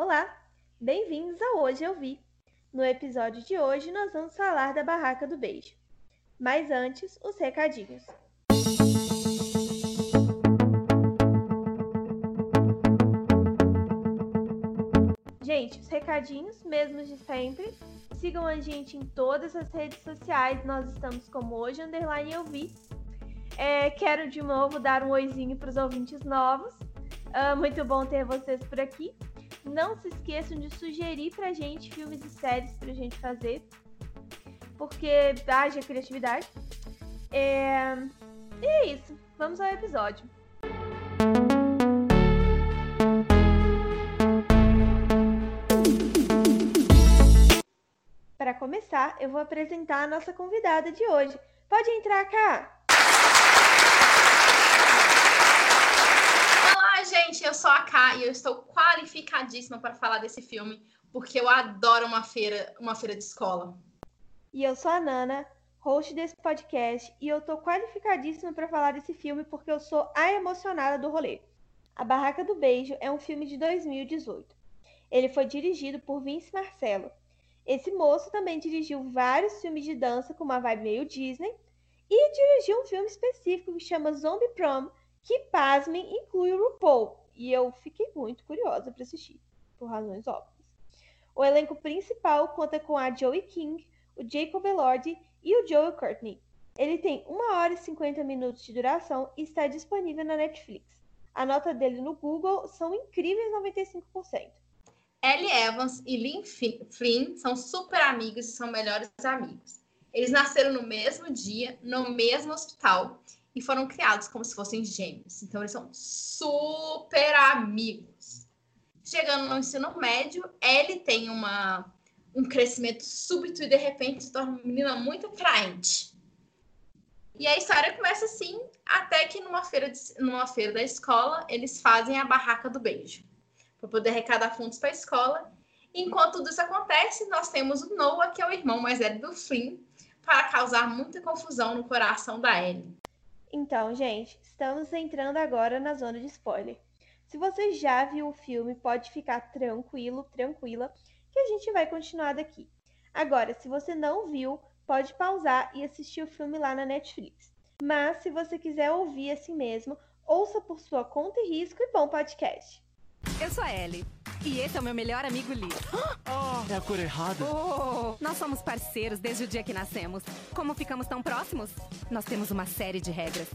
Olá, bem-vindos ao Hoje Eu Vi. No episódio de hoje, nós vamos falar da Barraca do Beijo. Mas antes, os recadinhos. Gente, os recadinhos, mesmos de sempre. Sigam a gente em todas as redes sociais. Nós estamos como hoje, underline eu vi. É, quero de novo dar um oizinho para os ouvintes novos. Uh, muito bom ter vocês por aqui. Não se esqueçam de sugerir pra gente filmes e séries pra gente fazer. Porque haja criatividade. É... E é isso. Vamos ao episódio. Para começar, eu vou apresentar a nossa convidada de hoje. Pode entrar cá! Gente, eu sou a Ká e eu estou qualificadíssima para falar desse filme, porque eu adoro uma feira, uma feira de escola. E eu sou a Nana, host desse podcast, e eu tô qualificadíssima para falar desse filme porque eu sou a emocionada do rolê. A Barraca do Beijo é um filme de 2018. Ele foi dirigido por Vince Marcello. Esse moço também dirigiu vários filmes de dança com uma vibe meio Disney e dirigiu um filme específico que chama Zombie Prom, que, pasmem, inclui o RuPaul. E eu fiquei muito curiosa para assistir, por razões óbvias. O elenco principal conta com a Joey King, o Jacob Elordi e o Joel Courtney. Ele tem 1 hora e 50 minutos de duração e está disponível na Netflix. A nota dele no Google são incríveis 95%. Ellie Evans e Lynn Flynn são super amigos e são melhores amigos. Eles nasceram no mesmo dia, no mesmo hospital, e foram criados como se fossem gêmeos. Então, eles são super amigos. Chegando no ensino médio, ele tem uma, um crescimento súbito e, de repente, se torna uma menina muito atraente. E a história começa assim, até que numa feira, de, numa feira da escola, eles fazem a barraca do beijo, para poder arrecadar fundos para a escola. Enquanto tudo isso acontece, nós temos o Noah, que é o irmão mais velho do Flynn, para causar muita confusão no coração da Ellie. Então, gente, estamos entrando agora na zona de spoiler. Se você já viu o filme, pode ficar tranquilo, tranquila, que a gente vai continuar daqui. Agora, se você não viu, pode pausar e assistir o filme lá na Netflix. Mas, se você quiser ouvir assim mesmo, ouça por sua conta e risco e bom podcast. Eu sou a Ellie. E esse é o meu melhor amigo Lee. Oh, é a cor errada. Oh, nós somos parceiros desde o dia que nascemos. Como ficamos tão próximos? Nós temos uma série de regras.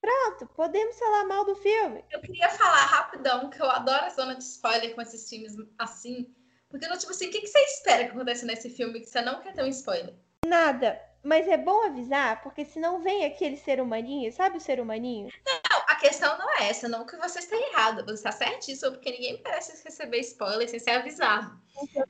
Pronto, podemos falar mal do filme. Eu queria falar rapidão que eu adoro a zona de spoiler com esses filmes assim. Porque, tipo assim, o que, que você espera que aconteça nesse filme que você não quer ter um spoiler? Nada. Mas é bom avisar, porque senão vem aquele ser humaninho, sabe o ser humaninho? Não, questão não é essa, não que você está errado, você está certíssimo, porque ninguém merece receber spoiler sem ser avisado.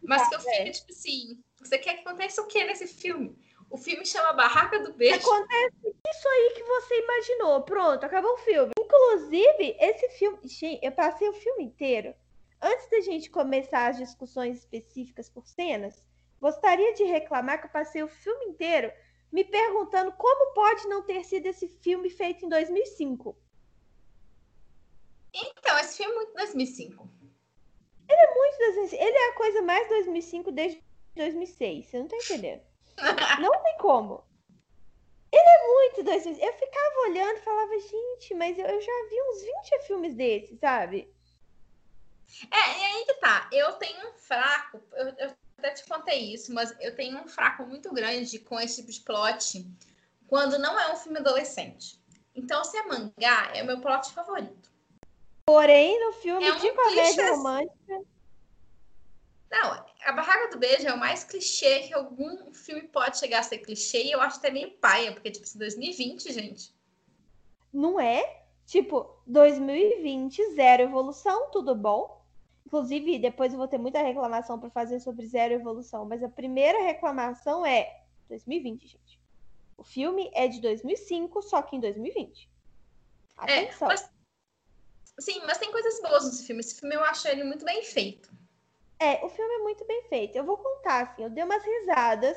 Mas que eu fico, é. tipo assim, você quer que aconteça o que nesse filme? O filme chama Barraca do Beijo. Acontece isso aí que você imaginou. Pronto, acabou o filme. Inclusive, esse filme. Gente, eu passei o filme inteiro. Antes da gente começar as discussões específicas por cenas, Gostaria de reclamar que eu passei o filme inteiro me perguntando como pode não ter sido esse filme feito em 2005. Então, esse filme é muito 2005. Ele é muito 2005. Ele é a coisa mais 2005 desde 2006. Você não tá entendendo. não tem como. Ele é muito 2005. Eu ficava olhando e falava, gente, mas eu, eu já vi uns 20 filmes desses, sabe? É, e aí que tá. Eu tenho um fraco. Eu, eu até te contei isso, mas eu tenho um fraco muito grande com esse tipo de plot quando não é um filme adolescente. Então, se é mangá, é o meu plot favorito. Porém, no filme é um de comédia clichê... romântica. Não, a Barraca do Beijo é o mais clichê que algum filme pode chegar a ser clichê, e eu acho até meio paia, porque, tipo, 2020, assim, gente. Não é? Tipo, 2020, zero evolução, tudo bom? Inclusive, depois eu vou ter muita reclamação para fazer sobre Zero Evolução, mas a primeira reclamação é 2020, gente. O filme é de 2005, só que em 2020. É, Atenção. É, mas, sim, mas tem coisas boas nesse filme. Esse filme eu acho ele muito bem feito. É, o filme é muito bem feito. Eu vou contar, assim, eu dei umas risadas,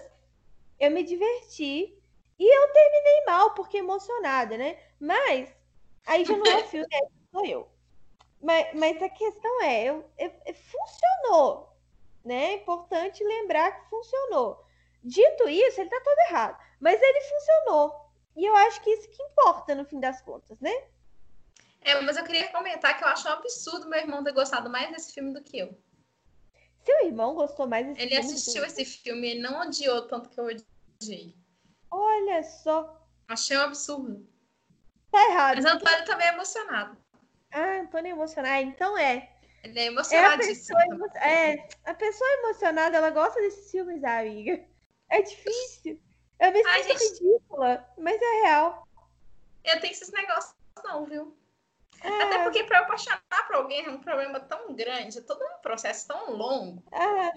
eu me diverti e eu terminei mal, porque emocionada, né? Mas aí já não é o filme, sou eu. Mas, mas a questão é, eu- eu- funcionou, né? É importante lembrar que funcionou. Dito isso, ele tá todo errado, mas ele funcionou. E eu acho que isso que importa no fim das contas, né? É, mas eu queria comentar que eu acho um absurdo meu irmão ter gostado mais desse filme do que eu. Seu irmão gostou mais desse Ele filme do assistiu esse filme e não odiou tanto que eu odiei. Olha só, Achei um absurdo. tá errado. Mas Antônio também é emocionado. Ah, Antônio emocionado. Ah, então é. Ele é É a emocionadíssimo. pessoa, emo- é, a pessoa emocionada, ela gosta desses filmes, amiga. É difícil. Eu me sinto gente. ridícula, mas é real. Eu tenho esses negócios não, viu? Ah, Até porque pra eu apaixonar por alguém é um problema tão grande, é todo um processo tão longo. ah,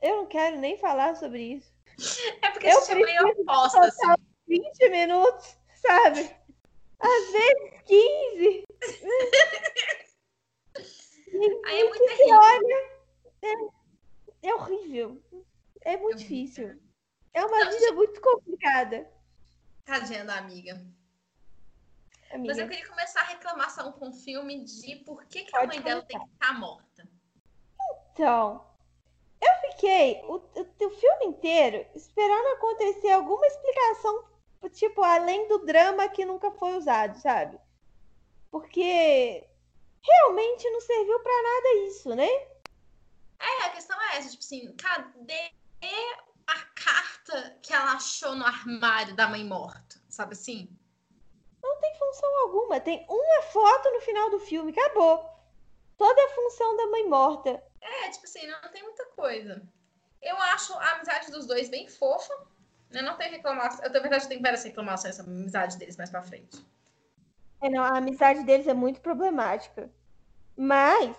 eu não quero nem falar sobre isso. É porque Eu gente é meio oposta, assim. 20 minutos, sabe? Às vezes 15. Aí é muito terrível. olha, é, é horrível. É muito É difícil. É uma vida muito complicada, Tadinha da amiga. Mas eu queria começar a reclamação com o filme de por que, que a mãe dela tem que estar morta. Então, eu fiquei o, o, o filme inteiro esperando acontecer alguma explicação, tipo, além do drama que nunca foi usado, sabe? Porque realmente não serviu pra nada isso, né? É, a questão é essa, tipo assim, cadê a carta que ela achou no armário da mãe morta? Sabe assim? Não tem função alguma. Tem uma foto no final do filme, acabou. Toda a função da mãe morta. É, tipo assim, não tem muita coisa. Eu acho a amizade dos dois bem fofa. Eu não tenho reclamação. Eu, na verdade, tenho várias reclamações sobre a amizade deles mais pra frente. É, não, a amizade deles é muito problemática. Mas,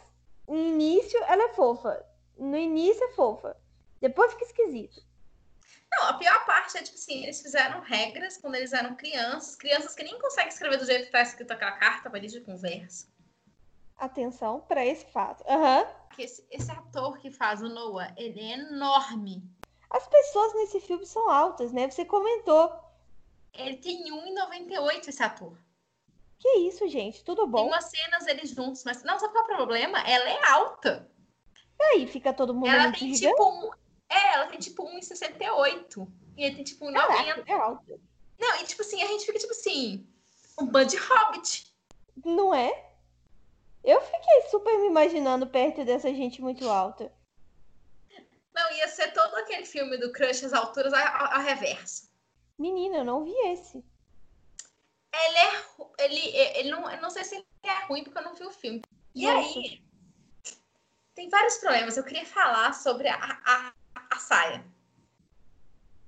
no início, ela é fofa. No início é fofa. Depois fica esquisito. Não, a pior parte é, tipo assim, eles fizeram regras quando eles eram crianças. Crianças que nem conseguem escrever do jeito que tá escrito aquela carta para de conversa. Atenção pra esse fato. Aham. Que esse, esse ator que faz o Noah, ele é enorme. As pessoas nesse filme são altas, né? Você comentou. Ele tem 1,98 esse ator. Que isso, gente? Tudo Tem bom? umas cenas eles juntos, mas não, sabe qual é o problema? Ela é alta. Aí fica todo mundo Ela tem gigante. tipo um. É, ela tem tipo 1,68. E ele tem tipo 1,90. Caraca, é alta. Não, e tipo assim, a gente fica tipo assim, um bando de hobbit. Não é? Eu fiquei super me imaginando perto dessa gente muito alta. Não, ia ser todo aquele filme do Crush às alturas a, a, a reverso. Menina, eu não vi esse. Ele é. Ele, ele não, eu não sei se ele é ruim porque eu não vi o filme. E Nossa. aí. Tem vários problemas. Eu queria falar sobre a, a, a saia.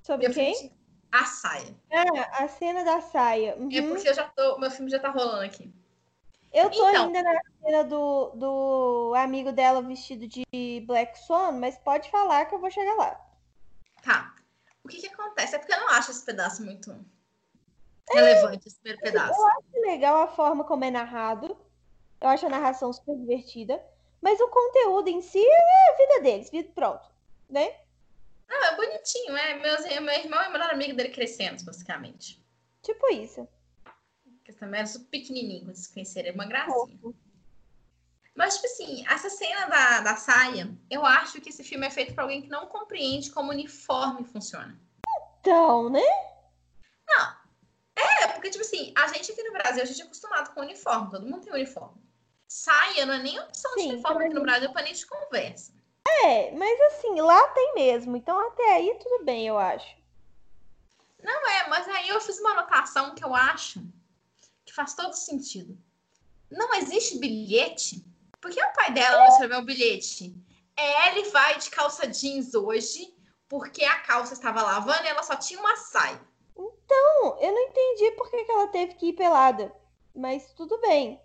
Sobre quem? A saia. Ah, a cena da saia. Uhum. É porque eu já tô. Meu filme já tá rolando aqui. Eu tô Então. ainda na cena do, do amigo dela vestido de Black Swan, mas pode falar que eu vou chegar lá. Tá. O que que acontece? É porque eu não acho esse pedaço muito relevante, esse primeiro pedaço. É legal a forma como é narrado. Eu acho a narração super divertida. Mas o conteúdo em si é a vida deles, vida pronto, né? Não, é bonitinho, é. Meus, meu irmão é o melhor amigo dele crescendo, basicamente. Tipo isso. Porque também era super pequenininho quando se conheceram, é uma gracinha. Fofo. Mas, tipo assim, essa cena da, da saia, eu acho que esse filme é feito pra alguém que não compreende como uniforme funciona. Então, né? É, porque, tipo assim, a gente aqui no Brasil, a gente é acostumado com uniforme, todo mundo tem uniforme. Saia não é nem opção de Sim, uniforme aqui no. Brasil pra nem de conversa. É, mas assim, lá tem mesmo. Então até aí tudo bem, eu acho. Não é, mas aí eu fiz uma anotação que eu acho que faz todo sentido. Não existe bilhete? Por que o pai dela não escreveu um bilhete? É, ele vai de calça jeans hoje, porque a calça estava lavando e ela só tinha uma saia. Não, eu não entendi por que, que ela teve que ir pelada. Mas tudo bem.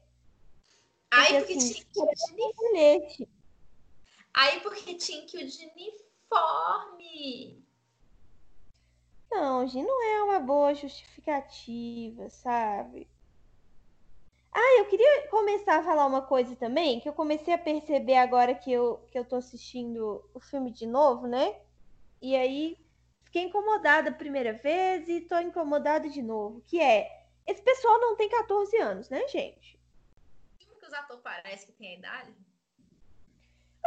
Aí Porque, porque, assim, tinha Bilhete. Aí porque tinha que ir de uniforme. Não, Gi, não é uma boa justificativa, sabe? Ah, eu queria começar a falar uma coisa também, que eu comecei a perceber agora que eu, que eu tô assistindo o filme de novo, né? E aí fiquei incomodada a primeira vez e tô incomodada de novo, que é, esse pessoal não tem 14 anos, né, gente? O que os atores parecem que tem a idade?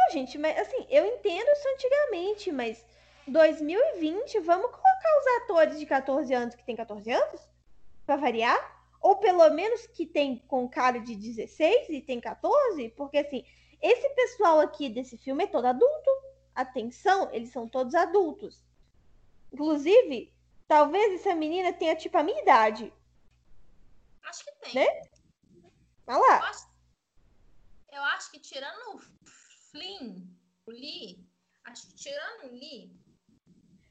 Não, gente, mas assim, eu entendo isso antigamente, mas 2020, vamos colocar os atores de 14 anos que tem 14 anos? Pra variar? Ou pelo menos que tem com cara de 16 e tem 14? Porque assim, esse pessoal aqui desse filme é todo adulto. Atenção, eles são todos adultos. Inclusive, talvez essa menina tenha tipo a minha idade. Acho que tem. Né? Olha Eu lá. acho, eu acho que tirando Flynn, o Lee, acho que tirando o Lee.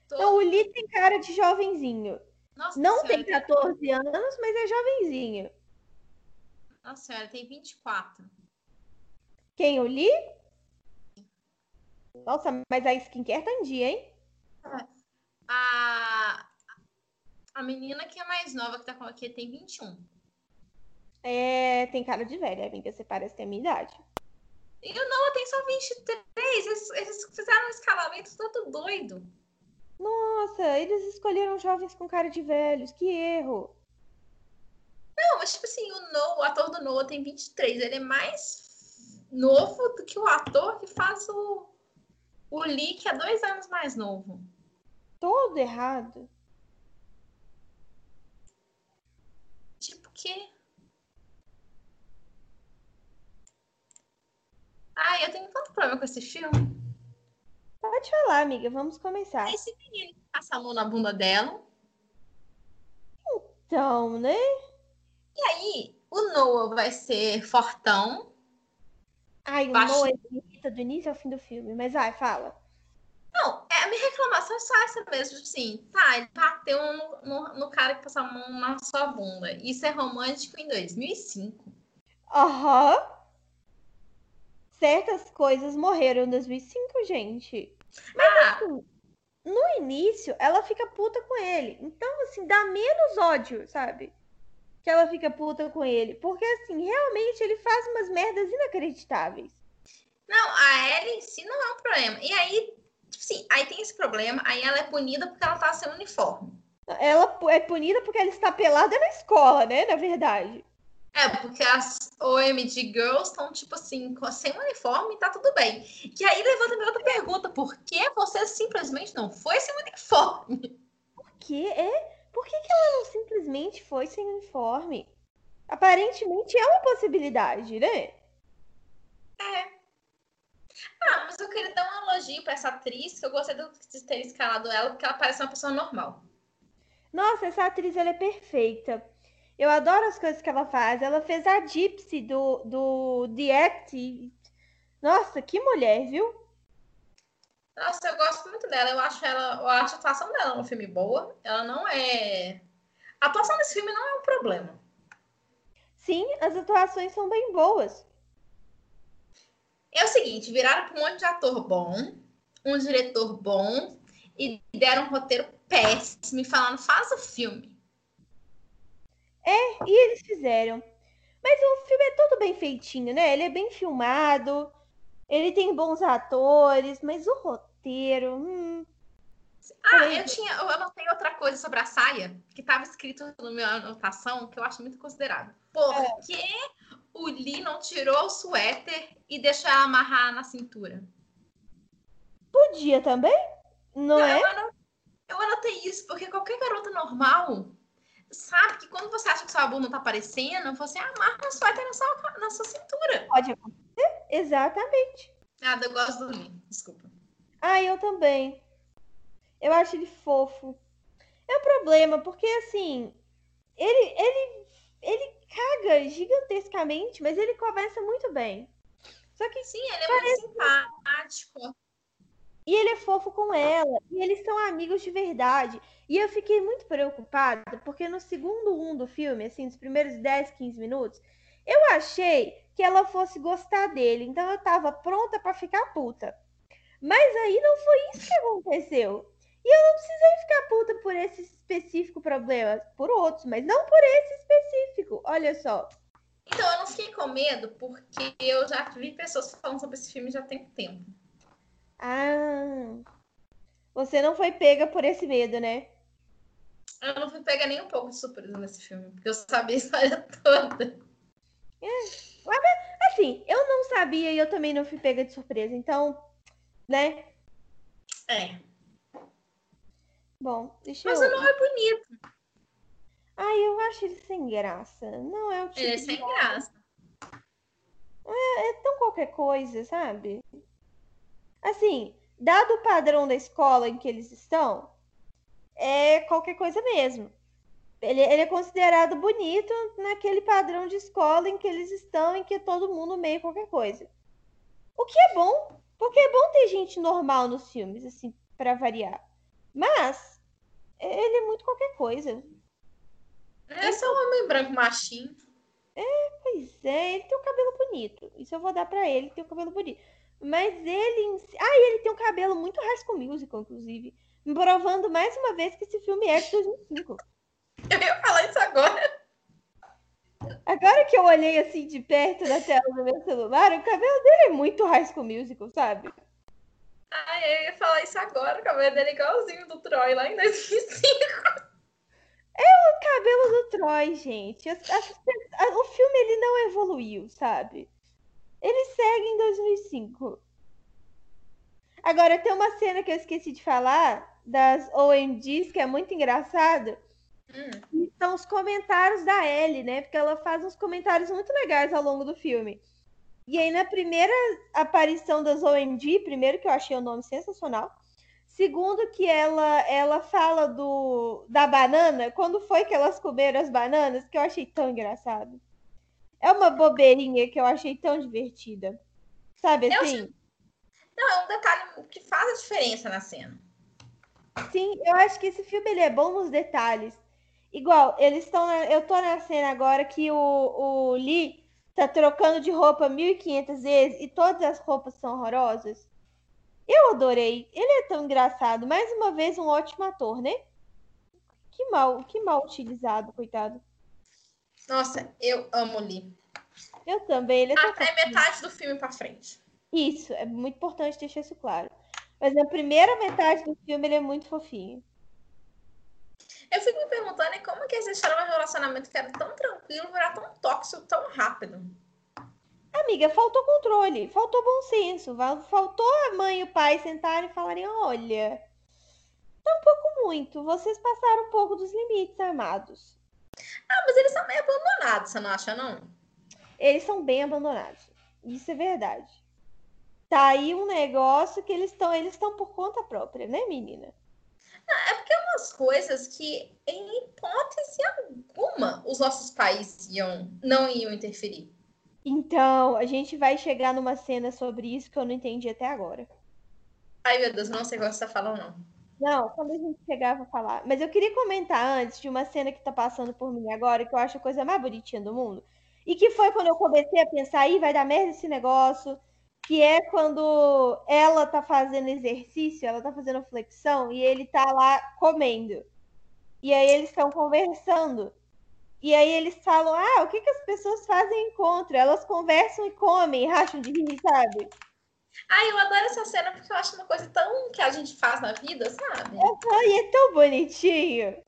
todo- Então, o Lee tem cara de jovenzinho. Nossa Não senhora, tem 14 anos, mas é jovenzinho. Nossa senhora, tem 24. Quem? O Lee? Nossa, mas a skincare tá em dia, hein? A, a menina que é mais nova que tá com aqui tem 21. É, tem cara de velha, amiga. Você parece ter a minha idade. E o Noah tem só 23. Eles, eles fizeram um escalamento todo doido. Nossa, eles escolheram jovens com cara de velhos. Que erro. Não, mas tipo assim, o Noah, o ator do Noah tem 23. Ele é mais novo do que o ator que faz o, o Lee, que é dois anos mais novo. Todo errado. Tipo que. Ai, eu tenho tanto problema com esse filme. Pode falar, amiga. Vamos começar. Esse menino que passa a mão na bunda dela. Então, né? E aí, o Noah vai ser fortão. Ai, o Baixo- Noah me irrita do início ao fim do filme. Mas vai, fala. Não, é, a minha reclamação é só essa mesmo. Assim, tá, ele bateu no, no, no cara que passa a mão na sua bunda. Isso é romântico em 2005. Aham. Certas coisas morreram em 2005, gente. Ah, Assim, no início, ela fica puta com ele. Então, assim, dá menos ódio, sabe? Que ela fica puta com ele. Porque, assim, realmente ele faz umas merdas inacreditáveis. não, a Ellie em si não é um problema. E aí, assim, aí tem esse problema, aí ela é punida porque ela tá sem uniforme. Ela é punida porque ela está pelada na escola, né? Na verdade. É, porque as OMG Girls estão, tipo assim, sem uniforme e tá tudo bem. E aí levanta minha outra pergunta: por que você simplesmente não foi sem uniforme? Por que é? Por que, que ela não simplesmente foi sem uniforme? Aparentemente é uma possibilidade, né? Ah, mas eu queria dar um elogio pra essa atriz, que eu gostei de ter escalado ela, porque ela parece uma pessoa normal. Nossa, essa atriz ela é perfeita. Eu adoro as coisas que ela faz. Ela fez a Gypsy do, do The Act. Nossa, que mulher, viu? Nossa, eu gosto muito dela. Eu acho ela, eu acho a atuação dela no filme boa. Ela não é. A atuação desse filme não é um problema. Sim, as atuações são bem boas. É o seguinte, viraram para um monte de ator bom, um diretor bom e deram um roteiro péssimo e falaram, faz o filme. E eles fizeram. Mas o filme é todo bem feitinho, né? Ele é bem filmado. Ele tem bons atores, mas o roteiro. hum, Ah, eu tinha, eu anotei outra coisa sobre a saia, que estava escrito na minha anotação, que eu acho muito considerável. Por que o Lee não tirou o suéter e deixou ela amarrar na cintura? podia também? Não é? Eu, ano- eu anotei isso porque qualquer garota normal sabe que quando você acha que sua bunda tá aparecendo, você amarra o suéter na sua, na sua cintura. Pode acontecer? Exatamente. Nada, eu gosto do Lee, desculpa. Ah, eu também. Eu acho ele fofo. É um problema, porque assim, ele, ele, ele caga gigantescamente, mas ele conversa muito bem. Só que Sim, ele é muito simpático. E ele é fofo com ela. E eles são amigos de verdade. E eu fiquei muito preocupada, porque no segundo um do filme, assim, nos primeiros 10, 15 minutos, eu achei que ela fosse gostar dele. Então eu tava pronta pra ficar puta. Mas aí não foi isso que aconteceu. E eu não precisei ficar puta por esse específico problema. Por outros, mas não por esse específico. Olha só. Então, eu não fiquei com medo, porque eu já vi pessoas falando sobre esse filme já tem tempo. Ah. Você não foi pega por esse medo, né? Eu não fui pegar nem um pouco de surpresa nesse filme, porque eu sabia a história toda. Assim, eu não sabia e eu também não fui pega de surpresa. Então, né? É. Bom, deixa Mas eu. o não é bonito. Ai, eu acho ele sem graça. Não é o tipo Ele é de sem graça. é tão qualquer coisa, sabe? Assim, dado o padrão da escola em que eles estão, é qualquer coisa mesmo. Ele, ele é considerado bonito naquele padrão de escola em que eles estão, em que é todo mundo meio qualquer coisa. O que é bom, porque é bom ter gente normal nos filmes, assim, pra variar. Mas, ele é muito qualquer coisa. É só um homem branco machinho. Pois é, ele tem um cabelo bonito. Isso eu vou dar pra ele, tem um cabelo bonito. Mas ele. Ah, e ele tem um cabelo muito High School Musical, inclusive. Me provando mais uma vez que esse filme é de 2005. Eu ia falar isso agora. Agora que eu olhei assim de perto na tela do meu celular, o cabelo dele é muito High School Musical, sabe? Ai, eu ia falar isso agora. O cabelo dele é igualzinho do Troy lá em 2005. O cabelo do Troy, gente. As- as- a- o filme ele não evoluiu, sabe? Ele segue em 2005. Agora tem uma cena que eu esqueci de falar das OMGs que é muito engraçado. Hum. São os comentários da Ellie, né? Porque ela faz uns comentários muito legais ao longo do filme. E aí, na primeira aparição das OMG, primeiro que eu achei o nome sensacional. Segundo que ela ela fala do da banana, quando foi que elas comeram as bananas, que eu achei tão engraçado. É uma bobeirinha que eu achei tão divertida. Sabe Eu assim? Não, é um detalhe que faz a diferença na cena. Sim, eu acho que esse filme ele é bom nos detalhes. Igual, eles estão. Eu tô na cena agora que o, o Lee tá trocando de roupa 1500 vezes e todas as roupas são horrorosas. Eu adorei. Ele é tão engraçado. Mais uma vez, um ótimo ator, né? Que mal, que mal utilizado, coitado. Nossa, eu amo o Lee. Eu também. Ele é Até metade do filme pra frente. Isso, é muito importante deixar isso claro. Mas na primeira metade do filme ele é muito fofinho. Eu fico me perguntando como que eles deixaram um relacionamento que era tão tranquilo virar tão tóxico tão rápido. Amiga, faltou controle, faltou bom senso, faltou a mãe e o pai sentarem e falarem: olha, tá um pouco muito, vocês passaram um pouco dos limites, amados. Ah, mas eles são meio abandonados, você não acha, não? Eles são bem abandonados, isso é verdade. Tá aí um negócio que eles estão eles estão por conta própria, né, menina? É porque umas coisas que, em hipótese alguma, os nossos pais iam, não iam interferir. Então, a gente vai chegar numa cena sobre isso que eu não entendi até agora. Ai, meu Deus, não sei o que você tá falando, não. Não, quando a gente chegar, eu vou falar. Mas eu queria comentar antes de uma cena que tá passando por mim agora, que eu acho a coisa mais bonitinha do mundo. E que foi quando eu comecei a pensar, ih, vai dar merda esse negócio. Que é quando ela tá fazendo exercício, ela tá fazendo flexão, e ele tá lá comendo. E aí eles estão conversando. E aí eles falam, ah, o que, que as pessoas fazem em encontro? Elas conversam e comem, racham de rir, sabe? Ai, eu adoro essa cena porque eu acho uma coisa tão que a gente faz na vida, sabe? Ai, é tão bonitinho.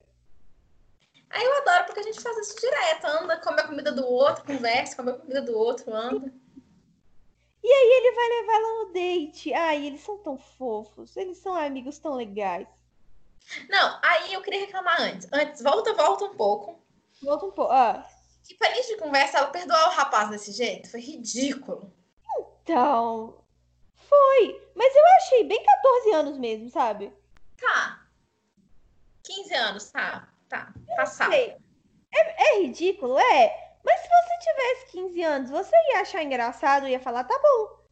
Aí eu adoro porque a gente faz isso direto. Anda, come a comida do outro, conversa, come a comida do outro, anda. E aí ele vai levar ela no date. Ai, eles são tão fofos. Eles são amigos tão legais. Não, aí eu queria reclamar antes. Antes, volta, volta um pouco. Volta um pouco. Ah, Que pra início de conversa, ela perdoar o rapaz desse jeito foi ridículo. então. Foi. Mas eu achei bem 14 anos mesmo, sabe? Tá. 15 anos, tá. Tá. Passado. É, é ridículo, é. Mas se você tivesse 15 anos, você ia achar engraçado, ia falar, tá bom.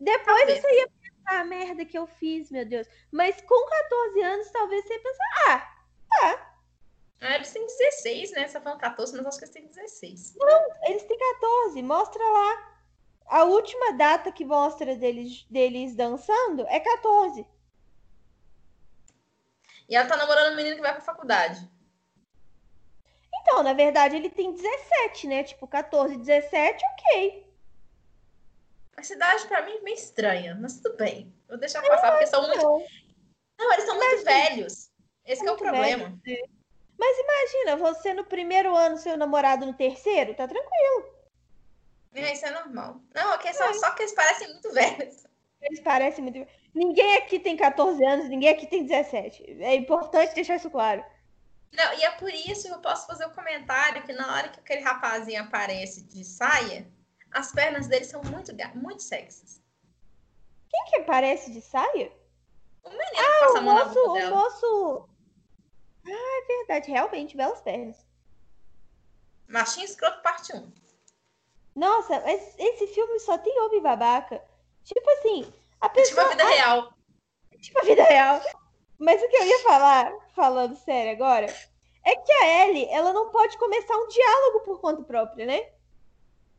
Depois Talvez. você ia pensar, a merda que eu fiz, meu Deus. Mas com 14 anos, talvez você ia pensar, ah, Ah, eles têm 16, né? Você tá falando 14, mas acho que eles têm 16. Eles têm 14, mostra lá. A última data que mostra deles, deles dançando é 14. E ela tá namorando um menino que vai pra faculdade. Então, na verdade, ele tem 17, né? Tipo, 14, 17, ok. A cidade, pra mim, é meio estranha, mas tudo bem. Vou deixar passar, porque são muito. Não, eles são muito velhos. Esse que é o problema. Mas imagina, você no primeiro ano, seu namorado no terceiro, tá tranquilo. Isso é normal. Não, a questão é só que eles parecem muito velhos. Eles parecem muito. Ninguém aqui tem 14 anos, ninguém aqui tem 17. É importante deixar isso claro. Não, e é por isso que eu posso fazer o um comentário que na hora que aquele rapazinho aparece de saia, as pernas dele são muito, muito sexys. Quem que aparece de saia? O menino ah, que passa a mão moço, na. O moço... Ah, é verdade. Realmente, belas pernas. Machinho Escroto, parte 1. Nossa, mas esse filme só tem homem babaca. Tipo assim, a pessoa... Tipo a vida real. Tipo a vida real. Mas o que eu ia falar, falando sério agora, é que a Ellie, ela não pode começar um diálogo por conta própria, né?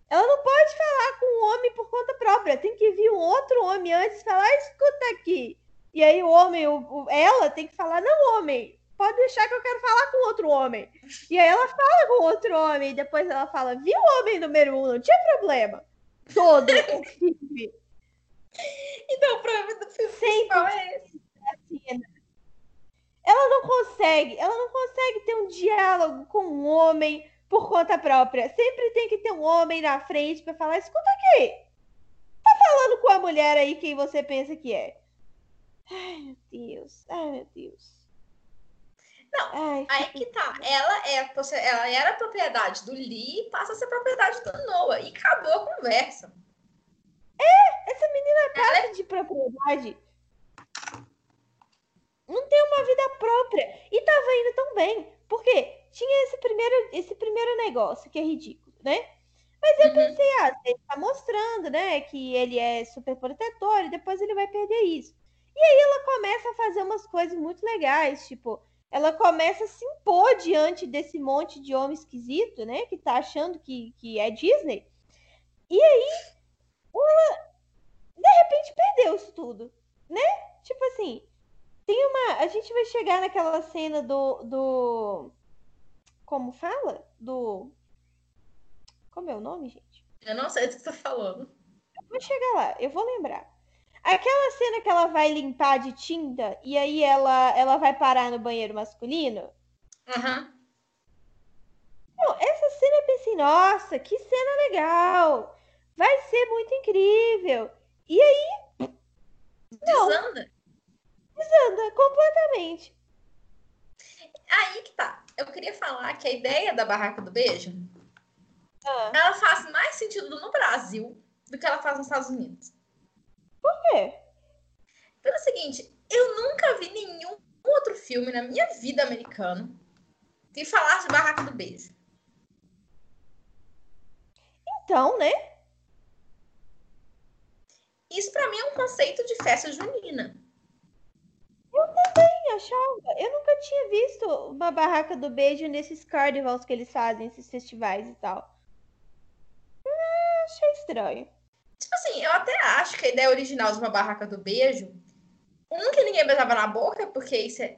Ela não pode falar com um homem por conta própria. Tem que vir um outro homem antes e falar, escuta aqui. E aí o homem, o, o, ela tem que falar, não, homem, pode deixar que eu quero falar com outro homem. E aí ela fala com outro homem, e depois ela fala, viu homem número um, não tinha problema. Todo o filme. Então o problema do filme Sempre é esse. Ela não consegue, ela não consegue ter um diálogo com um homem por conta própria. Sempre tem que ter um homem na frente para falar, escuta aqui. Tá falando com a mulher aí quem você pensa que é. Ai, meu Deus. Ai, meu Deus. Não, Ai, aí que tá. Ela, é, ela era propriedade do Lee passa a ser propriedade do Noah. E acabou a conversa. É, essa menina ela... É de propriedade. Não tem uma vida própria. E tava indo tão bem. Porque tinha esse primeiro, esse primeiro negócio que é ridículo, né? Mas eu uhum. pensei, ah, ele tá mostrando, né, que ele é super protetor e depois ele vai perder isso. E aí ela começa a fazer umas coisas muito legais, tipo, ela começa a se impor diante desse monte de homem esquisito, né, que tá achando que, que é Disney. E aí, ela, de repente, perdeu isso tudo, né? Tipo assim, tem uma. A gente vai chegar naquela cena do. do como fala? Do. Como é o nome, gente? Eu não sei do que você tá falando. Eu vou chegar lá, eu vou lembrar. Aquela cena que ela vai limpar de tinta e aí ela, ela vai parar no banheiro masculino. Uhum. Não, essa cena eu pensei, nossa, que cena legal! Vai ser muito incrível. E aí. Não, desanda. Desanda completamente. Aí que tá. Eu queria falar que a ideia da barraca do beijo ah. ela faz mais sentido no Brasil do que ela faz nos Estados Unidos. Por quê? Pelo seguinte, eu nunca vi nenhum outro filme na minha vida americano que falasse de barraca do beijo. Então, né? Isso para mim é um conceito de festa junina. Eu também achava. Eu nunca tinha visto uma barraca do beijo nesses carnivals que eles fazem, esses festivais e tal. Ah, achei estranho. Tipo assim, eu até acho que a ideia original de uma barraca do beijo. Um que ninguém beijava na boca, porque isso é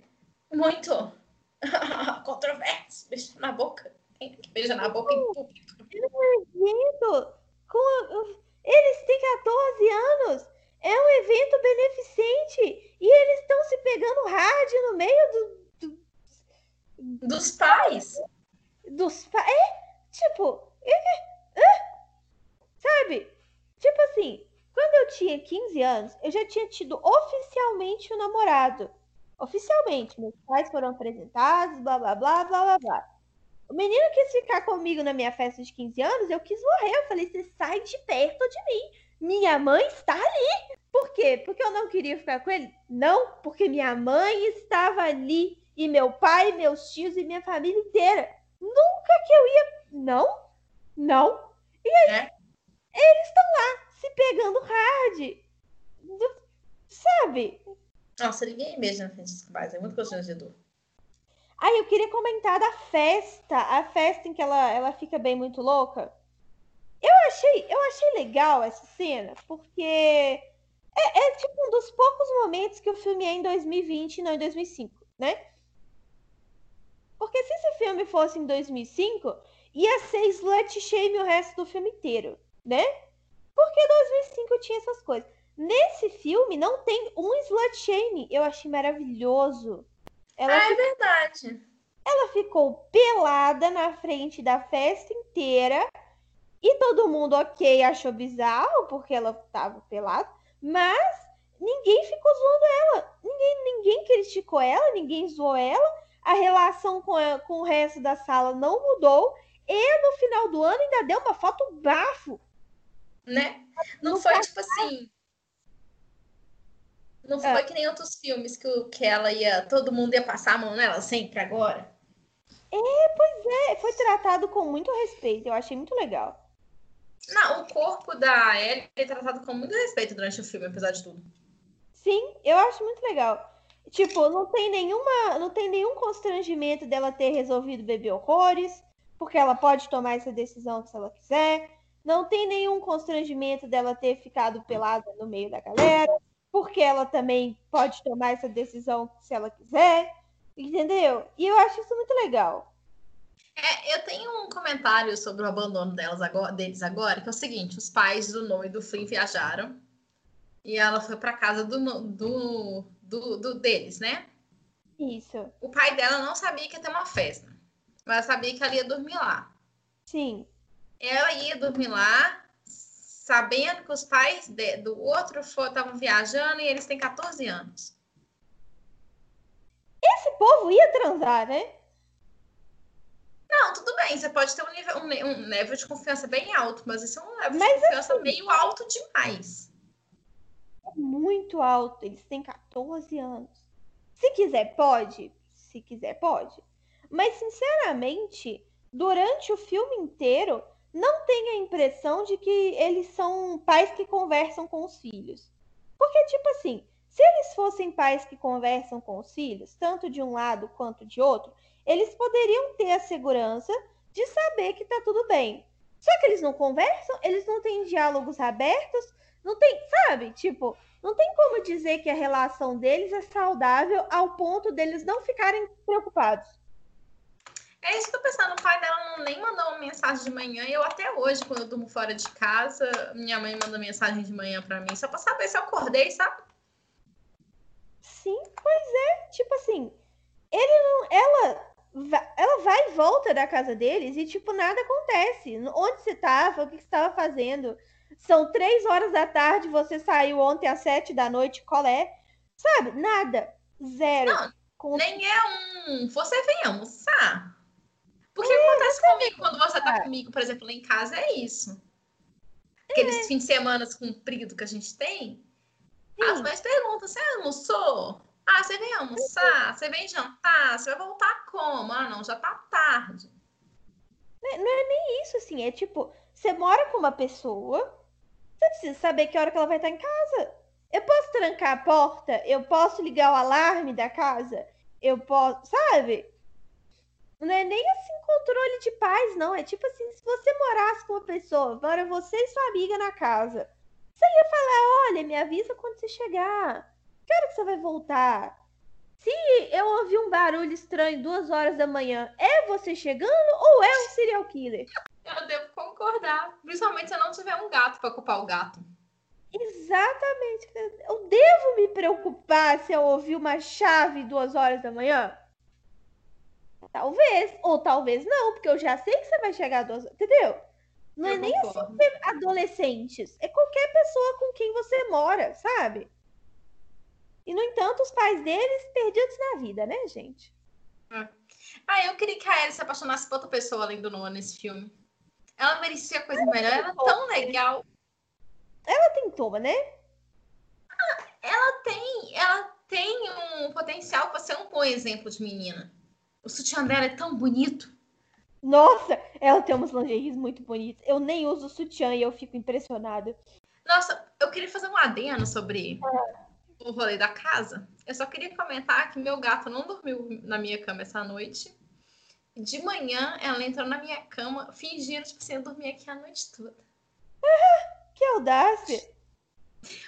muito controverso. Beijar na boca. Quem que beija na boca em público? Eu não evento. Com... Eles têm 14 anos. É um evento beneficente e eles estão se pegando hard no meio do, do... dos pais. Dos pais. É, tipo, é, é, sabe? Tipo assim, quando eu tinha 15 anos, eu já tinha tido oficialmente um namorado. Oficialmente, meus pais foram apresentados, blá blá blá blá blá blá. O menino quis ficar comigo na minha festa de 15 anos, eu quis morrer. Eu falei: você sai de perto de mim. Minha mãe está ali. Por quê? Porque eu não queria ficar com ele? Não, porque minha mãe estava ali. E meu pai, meus tios e minha família inteira. Nunca que eu ia. Não, não. E aí, é. Eles estão lá, se pegando hard. Sabe? Nossa, ninguém beija na frente dos pais. É muito constrangedor. Aí eu queria comentar da festa. A festa em que ela, ela fica bem muito louca. Eu achei, eu achei legal essa cena, porque é, é, tipo um dos poucos momentos que o filme é em 2020 e não em 2005, né? Porque se esse filme fosse em 2005, ia ser slut shame o resto do filme inteiro, né? Porque 2005 tinha essas coisas. Nesse filme não tem um slut shame. Eu achei maravilhoso. Ela ah, é verdade. Ela ficou pelada na frente da festa inteira E todo mundo, ok, achou bizarro, porque ela tava pelada, mas ninguém ficou zoando ela. Ninguém, ninguém criticou ela, ninguém zoou ela. A relação com, a, com o resto da sala não mudou. E no final do ano ainda deu uma foto bafo. Né? Não, foi tipo assim. Não foi é. que nem outros filmes que, que ela ia. Todo mundo ia passar a mão nela sempre agora. É, pois é. Foi tratado com muito respeito. Eu achei muito legal. Não, o corpo da Ellie é tratado com muito respeito durante o filme, apesar de tudo. Sim, eu acho muito legal. Tipo, não tem nenhuma, não tem nenhum constrangimento dela ter resolvido beber horrores, porque ela pode tomar essa decisão se ela quiser. Não tem nenhum constrangimento dela ter ficado pelada no meio da galera, porque ela também pode tomar essa decisão se ela quiser. Entendeu? E eu acho isso muito legal. É, eu tenho um comentário sobre o abandono delas agora, deles agora, que é o seguinte: os pais do Noah e do Flynn viajaram e ela foi para casa do, do, do, do, deles, né? Isso. O pai dela não sabia que ia ter uma festa, mas sabia que ela ia dormir lá. Sim. Ela ia dormir lá, sabendo que os pais de, do outro estavam viajando e eles têm 14 anos. Esse povo ia transar, né? Não, tudo bem, você pode ter um nível, um, um nível de confiança bem alto, mas isso é um nível mas de confiança assim, meio alto demais. É muito alto, eles têm 14 anos. Se quiser, pode. Se quiser, pode. Mas, sinceramente, durante o filme inteiro, não tem a impressão de que eles são pais que conversam com os filhos. Porque, tipo assim, se eles fossem pais que conversam com os filhos, tanto de um lado quanto de outro, eles poderiam ter a segurança de saber que tá tudo bem. Só que eles não conversam, eles não têm diálogos abertos, não tem, sabe? Tipo, não tem como dizer que a relação deles é saudável ao ponto deles não ficarem preocupados. É isso que eu pensando, o pai dela não nem mandou uma mensagem de manhã, e eu até hoje, quando eu durmo fora de casa, minha mãe manda mensagem de manhã para mim, só pra saber se eu acordei, sabe? Sim, pois é. Tipo assim, ele não. Ela ela vai e volta da casa deles e, tipo, nada acontece. Onde você tava? O que você estava fazendo? São três horas da tarde, você saiu ontem às sete da noite, qual é? Sabe? Nada. Zero. Não. Nem é um. Você vem almoçar. Porque é, acontece comigo quando você tá comigo, por exemplo, lá em casa, é isso. Aqueles é. fins de semana comprido que a gente tem. Sim. As mães perguntam: você almoçou? Ah, você vem almoçar? Você vem jantar? Você vai voltar como? Ah, não, já tá tarde. Não é, é nem isso, assim. É tipo, você mora com uma pessoa, você precisa saber que hora que ela vai estar em casa. Eu posso trancar a porta? Eu posso ligar o alarme da casa? Eu posso, sabe? Não é nem assim controle de paz, não. É tipo assim, se você morasse com uma pessoa, mora você e sua amiga na casa, você ia falar, olha, me avisa quando você chegar. Que hora que você vai voltar? Se eu ouvir um barulho estranho duas horas da manhã, é você chegando ou é um serial killer? Eu devo concordar. Principalmente se eu não tiver um gato para ocupar o gato. Exatamente. Eu devo me preocupar se eu ouvir uma chave duas horas da manhã? Talvez. Ou talvez não, porque eu já sei que você vai chegar duas horas. Entendeu? Não eu é nem assim adolescentes. É qualquer pessoa com quem você mora, sabe? E, no entanto, os pais deles perdidos na vida, né, gente? É. Ah, eu queria que a Ellie se apaixonasse por outra pessoa além do Noah nesse filme. Ela merecia coisa ela melhor, ela é tão legal. Ela tentou, né? Ah, ela tem, ela tem um potencial para ser um bom exemplo de menina. O sutiã dela é tão bonito. Nossa, ela tem umas lingeries muito bonitas. Eu nem uso sutiã e eu fico impressionada. Nossa, eu queria fazer um adeno sobre é o rolê da casa, eu só queria comentar que meu gato não dormiu na minha cama essa noite. De manhã, ela entrou na minha cama, fingindo, tipo assim, eu dormi aqui a noite toda. que audácia!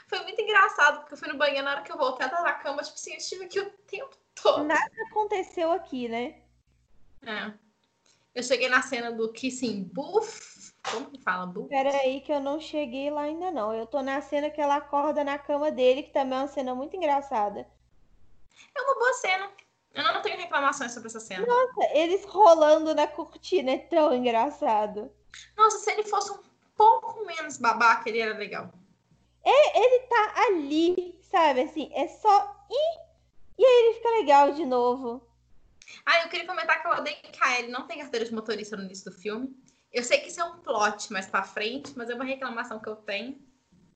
Foi muito engraçado, porque eu fui no banheiro na hora que eu voltei ela na cama, tipo assim, eu estive aqui o tempo todo. Nada aconteceu aqui, né? É. Eu cheguei na cena do Kissing Buff, como que fala? Bu? Pera aí que eu não cheguei lá ainda não. Eu tô na cena que ela acorda na cama dele, que também é uma cena muito engraçada. É uma boa cena. Eu não tenho reclamações sobre essa cena. Nossa, eles rolando na cortina é tão engraçado. Nossa, se ele fosse um pouco menos babaca, ele era legal. É, ele tá ali, sabe? Assim, é só ir e aí ele fica legal de novo. Ah, eu queria comentar que eu odeio Kai. Ele não tem carteira de motorista no início do filme. Eu sei que isso é um plot mais pra frente, mas é uma reclamação que eu tenho.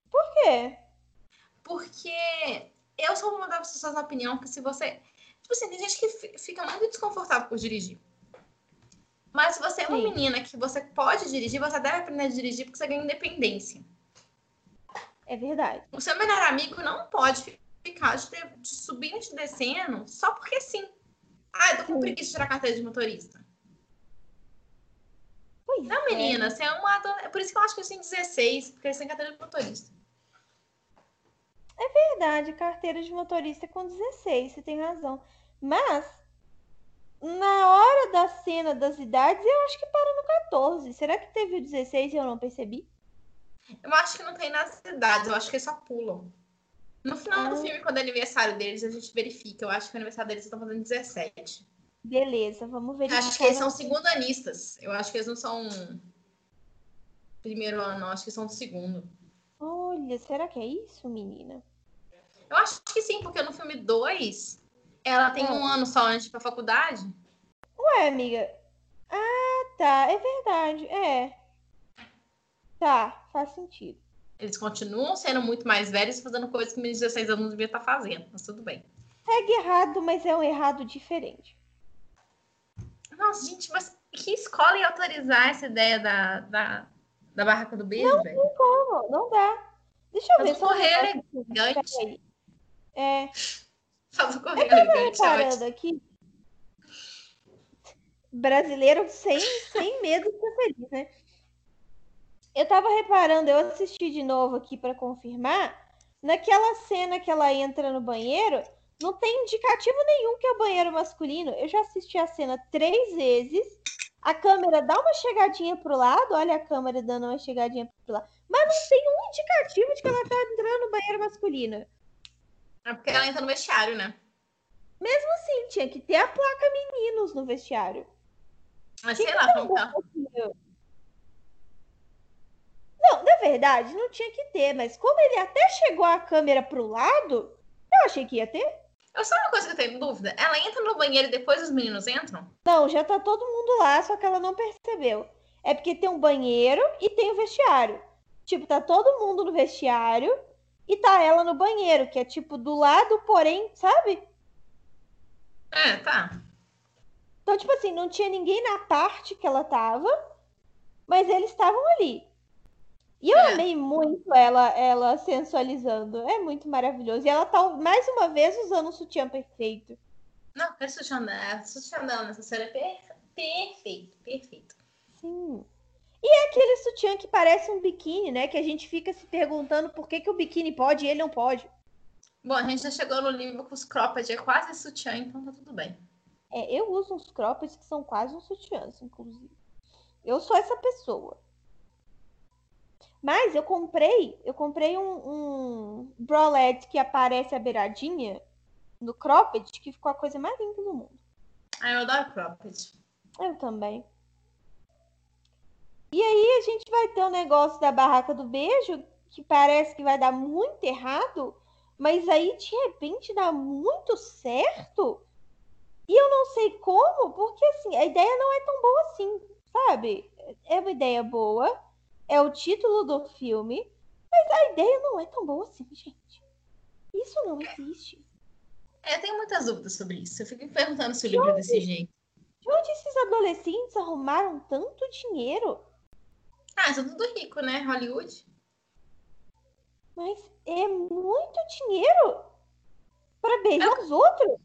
Por quê? Porque eu sou uma das pessoas na opinião que se você. Tipo assim, tem gente que fica muito desconfortável por dirigir. Mas se você é uma menina que você pode dirigir, você deve aprender a dirigir porque você ganha independência. É verdade. O seu melhor amigo não pode ficar de, de subindo e descendo só porque sim. Ah, eu tô com preguiça de tirar carteira de motorista. Pois Não, é. menina, você é uma. É por isso que eu acho que eu tenho 16, porque eles têm carteira de motorista. É verdade, carteira de motorista com 16, você tem razão. Mas, na hora da cena das idades, eu acho que para no 14. Será que teve o 16 e eu não percebi? Eu acho que não tem nas idades, eu acho que eles só pulam. No final do Ah. filme, quando é aniversário deles, a gente verifica. Eu acho que o aniversário deles estão fazendo 17. Beleza, vamos verificar. acho que eles são segundanistas. Eu acho que eles não são primeiro ano, não. Acho que são do segundo. Olha, será que é isso, menina? Eu acho que sim, porque no filme 2, ela tem Ah. um ano só antes de ir pra faculdade. Ué, amiga. Ah, tá. É verdade. É. Tá, faz sentido. Eles continuam sendo muito mais velhos e fazendo coisas que meus 16 anos não devia estar fazendo, mas tudo bem. Segue errado, mas é um errado diferente. Nossa, gente, mas que escola ia autorizar essa ideia da, da, da barraca do beijo, velho? Como? Não dá. Deixa eu Mas ver um só um correio aqui. elegante. É, Faz o eu correio tava elegante. é reparando aqui. Brasileiro sem, sem medo de ser feliz, né? Eu tava reparando, eu assisti de novo aqui pra confirmar. Naquela cena que ela entra no banheiro, não tem indicativo nenhum que é o banheiro masculino. Eu já assisti a cena três vezes. A câmera dá uma chegadinha pro lado, olha a câmera dando uma chegadinha pro lado. Mas não tem um indicativo de que ela tá entrando no banheiro masculino. É porque ela entra no vestiário, né? Mesmo assim, tinha que ter a placa meninos no vestiário. Mas Que sei que lá como tá. Não, na verdade, não tinha que ter, mas como ele até chegou a câmera pro lado, eu achei que ia ter. Eu só uma coisa que eu tenho dúvida. Ela entra no banheiro e depois os meninos entram? Não, já tá todo mundo lá, só que ela não percebeu. É porque tem um banheiro e tem o vestiário. Tipo, tá todo mundo no vestiário e tá ela no banheiro, que é tipo do lado, porém, sabe? É, tá. Então, tipo assim, não tinha ninguém na parte que ela tava, mas eles estavam ali. E eu É. amei muito ela, ela sensualizando. É muito maravilhoso. E ela tá mais uma vez usando o sutiã perfeito. Não, aquele sutiã dela, sutiã dela nessa série é per- perfeito, perfeito. Sim. E é aquele sutiã que parece um biquíni, né? Que a gente fica se perguntando por que, que o biquíni pode e ele não pode. Bom, a gente já chegou no nível que os cropped é quase sutiã, então tá tudo bem. É, eu uso uns croppeds que são quase uns sutiãs, inclusive. Eu sou essa pessoa. Mas eu comprei, eu comprei um, um bralette que aparece a beiradinha no cropped, que ficou a coisa mais linda do mundo. Ah, eu adoro cropped. Eu também. E aí a gente vai ter o negócio da barraca do beijo, que parece que vai dar muito errado, mas aí de repente dá muito certo. E eu não sei como, porque assim, a ideia não é tão boa assim, sabe? É uma ideia boa, é o título do filme, mas a ideia não é tão boa assim, gente. Isso não existe. É, eu tenho muitas dúvidas sobre isso. Eu fico me perguntando se o livro é desse jeito. De onde esses adolescentes arrumaram tanto dinheiro? Ah, são tudo rico, né? Hollywood. Mas é muito dinheiro para beijar os outros.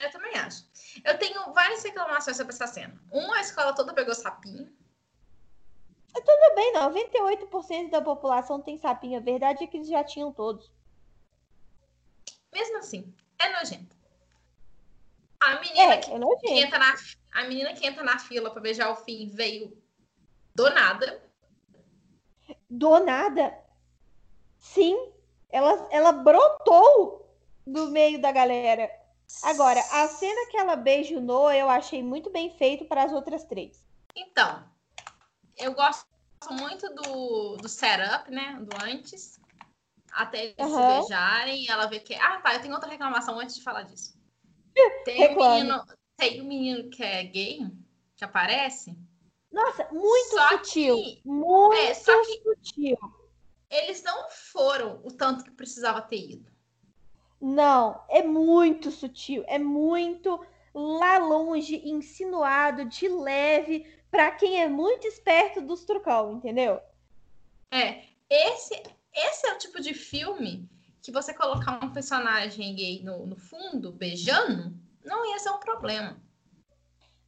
Eu também acho. Eu tenho várias reclamações sobre essa cena. Um, a escola toda pegou sapinho. Tudo bem, 98% da população tem sapinho. A verdade é que eles já tinham todos. Mesmo assim, é nojento. A menina É, que, é que entra na, a menina que entra na fila pra beijar o fim veio do nada. Do nada. Sim, ela, ela brotou do meio da galera. Agora, a cena que ela beija o Noah, eu achei muito bem feito para as outras três. Então, eu gosto muito do, do setup, né? Do antes. Até eles se Aham. beijarem. Ela vê que. Ah, tá. Eu tenho outra reclamação antes de falar disso. Tem um menino, tem um menino que é gay, que aparece. Nossa, muito Só sutil. que- Muito é, só que- sutil. Eles não foram o tanto que precisava ter ido. Não, é muito sutil. É muito lá longe, insinuado, de leve, pra quem é muito esperto dos trucão, entendeu? É, esse, esse é o tipo de filme que você colocar um personagem gay no, no fundo, beijando, não ia ser um problema.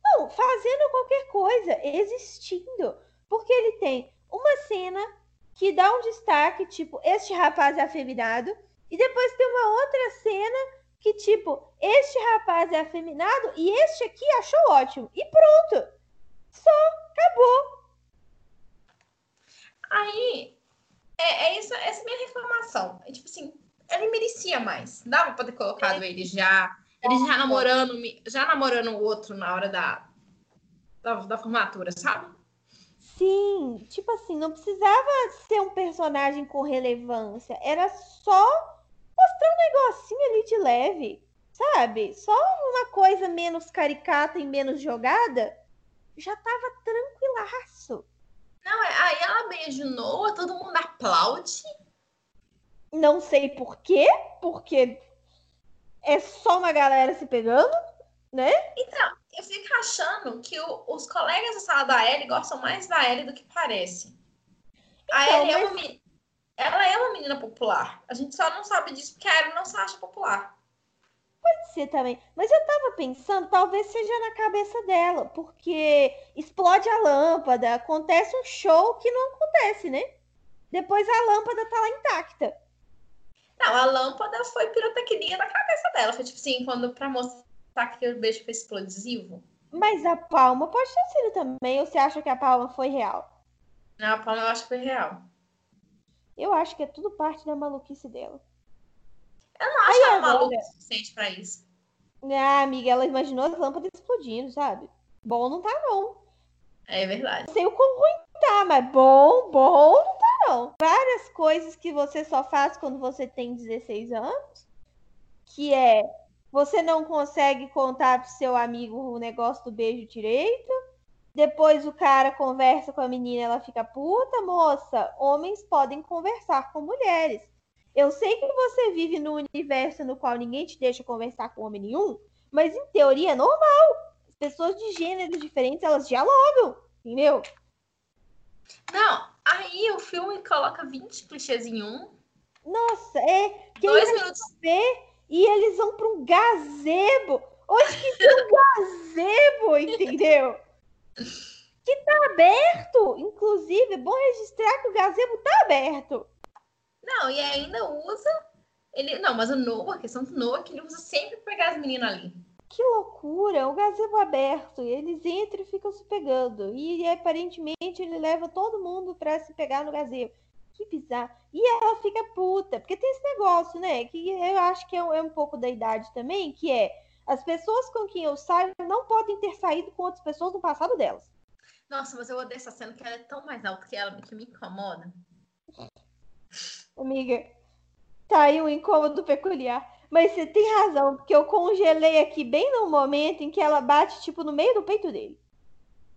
Não, fazendo qualquer coisa, existindo. Porque ele tem uma cena que dá um destaque, tipo, este rapaz é afeminado, e depois tem uma outra cena que, tipo, este rapaz é afeminado e este aqui achou ótimo. E pronto. Só acabou. Aí, é, é isso, essa é a minha reclamação. É tipo assim, ele merecia mais. Dava pra ter colocado ele já. Ele já namorando, já namorando o outro na hora da, da, da formatura, sabe? Sim, tipo assim, não precisava ser um personagem com relevância. Era só mostrar um negocinho ali de leve, sabe? Só uma coisa menos caricata e menos jogada. Já tava tranquilaço. Não, é- aí ela beija o Noah, todo mundo aplaude. Não sei por quê, porque é só uma galera se pegando, né? Então, eu fico achando que o- os colegas da sala da Ellie gostam mais da Ellie do que parece. A Então, Ellie é mas- uma menina. Ela é uma menina popular. A gente só não sabe disso porque a Ellie não se acha popular. Pode ser também. Mas eu tava pensando, talvez seja na cabeça dela, porque explode a lâmpada, acontece um show que não acontece, né? Depois a lâmpada tá lá intacta. Não, a lâmpada foi pirotecnia na cabeça dela. Foi tipo assim, quando pra mostrar que o beijo foi explosivo. Mas a palma pode ter sido também, ou você acha que a palma foi real? Não, a palma eu acho que foi real. Eu acho que é tudo parte da maluquice dela. Eu não acho ela agora? maluca o suficiente pra isso. Ah, amiga, ela imaginou as lâmpadas explodindo, sabe? Bom não tá, não. É verdade. Não sei o quão ruim tá, mas bom, bom não tá, Várias coisas que você só faz quando você tem 16 anos, que é você não consegue contar pro seu amigo o negócio do beijo direito. Depois o cara conversa com a menina, ela fica puta, moça. Homens podem conversar com mulheres. Eu sei que você vive num universo no qual ninguém te deixa conversar com homem nenhum, mas em teoria é normal. As pessoas de gêneros diferentes, elas dialogam, entendeu? Não, aí o filme coloca 20 clichês em um. Nossa, é. Quem Dois minutos. ver e eles vão para um gazebo. Onde que tem um gazebo, entendeu? Que tá aberto. Inclusive, é bom registrar que o gazebo tá aberto. Não, e ainda usa. Ele, não, mas o Noah, a questão do Noah é que ele usa sempre pegar as meninas ali. Que loucura, o gazebo aberto. E eles entram e ficam se pegando. E aparentemente ele leva todo mundo pra se pegar no gazebo. Que bizarro. E ela fica puta, porque tem esse negócio, né? Que eu acho que é um, é um pouco da idade também, que é as pessoas com quem eu saio não podem ter saído com outras pessoas no passado delas. Nossa, mas eu odeio essa cena que ela é tão mais alta que ela que me incomoda. Amiga, tá aí um incômodo peculiar. Mas você tem razão, porque eu congelei aqui bem no momento em que ela bate, tipo, no meio do peito dele.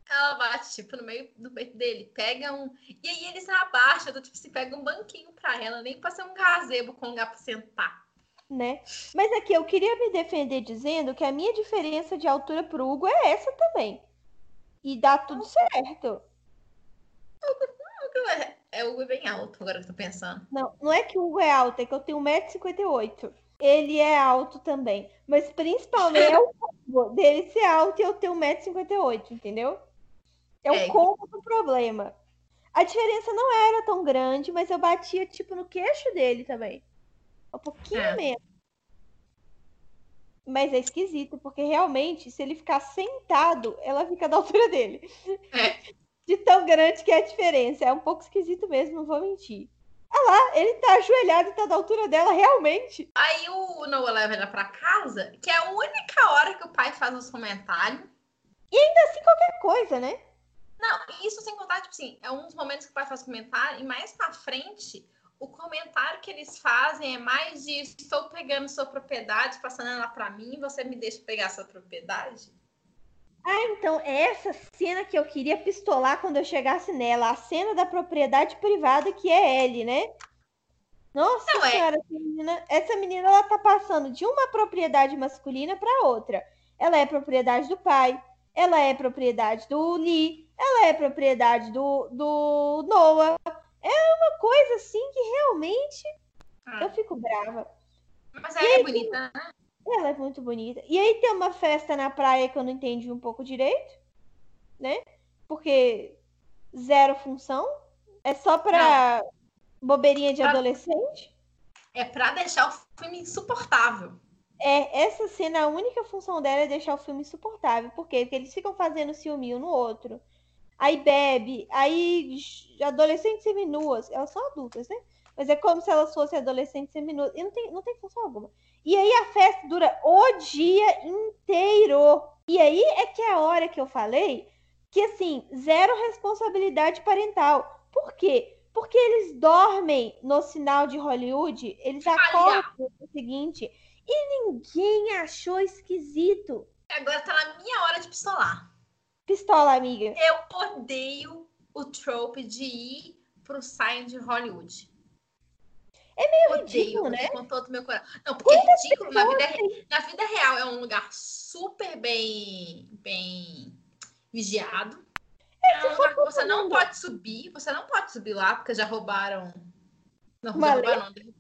Ela bate, tipo, no meio do peito dele, pega um. E aí eles abaixam, do tipo, se pega um banquinho pra ela, nem pra ser um gazebo com lugar pra sentar. né? Mas aqui eu queria me defender dizendo que a minha diferença de altura pro Hugo é essa também. E dá tudo certo. É o Hugo é bem alto, agora que eu tô pensando. Não, não é que o Hugo é alto, é que eu tenho 1,58m. Ele é alto também. Mas principalmente é o combo dele ser alto e eu ter 1,58m, entendeu? É o É. combo do problema. A diferença não era tão grande, mas eu batia tipo no queixo dele também. Um pouquinho É. menos. Mas é esquisito, porque realmente, se ele ficar sentado, ela fica da altura dele. É. De tão grande que é a diferença. É um pouco esquisito mesmo, não vou mentir. Ah lá, ele tá ajoelhado e tá da altura dela, realmente. Aí o Noah leva ela pra casa, que é a única hora que o pai faz os comentários. Assim, qualquer coisa, né? Não, isso sem contar, tipo assim, é um dos momentos que o pai faz comentário, e mais pra frente, o comentário que eles fazem é mais de estou pegando sua propriedade, passando ela pra mim, você me deixa pegar sua propriedade? Ah, então é essa cena que eu queria pistolar quando eu chegasse nela, a cena da propriedade privada que é ele, né? Nossa Não, é- senhora, essa menina, essa menina ela tá passando de uma propriedade masculina para outra. Ela é propriedade do pai, ela é propriedade do Lee, ela é propriedade do, do Noah. É uma coisa assim que realmente Ah, eu fico brava. mas ela é bonita, né? Ela é muito bonita. E aí tem uma festa na praia que eu não entendi um pouco direito, né? Porque zero função. É só pra bobeirinha de Pra- adolescente. É pra deixar o filme insuportável. É, essa cena, a única função dela é deixar o filme insuportável. Por quê? Porque eles ficam fazendo ciúminho no outro. Aí bebe, aí adolescentes seminuas. Elas são adultas, né? Mas é como se elas fossem adolescentes seminuas. E não tem, não tem função alguma. E aí a festa dura o dia inteiro. E aí é que é a hora que eu falei que, assim, zero responsabilidade parental. Por quê? Porque eles dormem no sinal de Hollywood, eles acordam no dia seguinte e ninguém achou esquisito. Agora tá na minha hora de pistolar. Pistola, amiga. Eu odeio o trope de ir pro sign de Hollywood. É meio odeio, ridículo, né? com todo meu coração. Não, porque é ridículo. Na vida, na vida real é um lugar super bem, bem vigiado. É um lugar que você não pode subir. Você não pode subir lá, porque já roubaram. Não, já roubaram, não.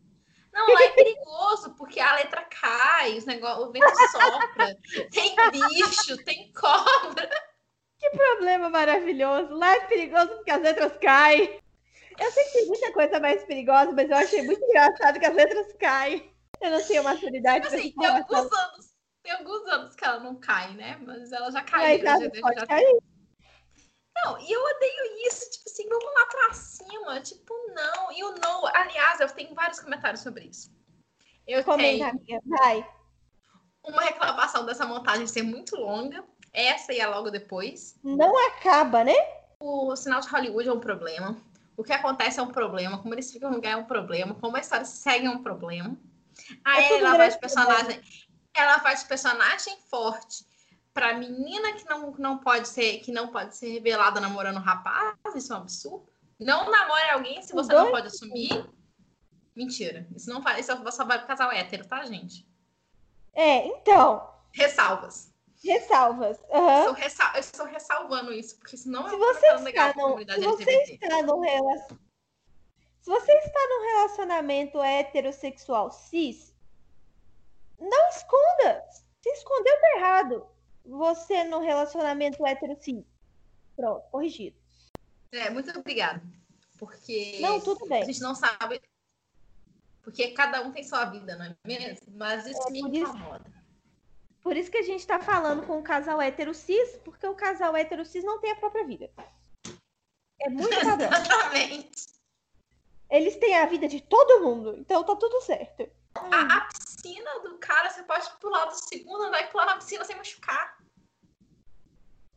Não, lá é perigoso, porque a letra cai, os negócios, o vento sopra, tem bicho, tem cobra. Que problema maravilhoso. Lá é perigoso porque as letras caem. Eu sei que tem muita coisa mais perigosa, mas eu achei muito engraçado que as letras caem. Eu não tenho maturidade pra Assim, tem alguns anos, tem alguns anos que ela não cai, né? Mas ela já Mas caiu. já- ela já- pode já- cair. Não, e eu odeio isso, tipo assim, vamos lá pra cima, tipo, não. E o no, aliás, eu tenho vários comentários sobre isso. Eu Comenta, tenho amiga. Vai. uma reclamação dessa montagem ser muito longa, essa e a logo depois. Não acaba, né? O sinal de Hollywood é um problema. O que acontece é um problema. Como eles ficam no lugar é um problema. Como a história segue é um problema. Aí É ela de personagem. Ela de personagem forte pra menina que não, não pode ser que não pode ser revelada namorando um rapaz. Isso é um absurdo. Não namore alguém se você não Dois pode assumir. Mentira. Isso não faz. Isso só vai pro casal hétero, tá, gente? É, então. Ressalvas. Ressalvas. Ressa- Eu estou ressalvando isso, porque senão Se é você legal num, comunidade se você LGBT. está num relacionamento, se você está num relacionamento heterossexual cis, não esconda. Se escondeu tá errado. Você num relacionamento hetero cis. Pronto, corrigido. É, muito obrigada. Porque Não, tudo a bem. gente não sabe. Porque cada um tem sua vida, não é mesmo? Mas isso me por isso- incomoda. Por isso que a gente tá falando com o casal hétero cis, porque o casal hétero cis não tem a própria vida. É muito padrão. Exatamente. Eles têm a vida de todo mundo, então tá tudo certo. A, a piscina do cara, você pode pular do segundo andar e pular na piscina sem machucar.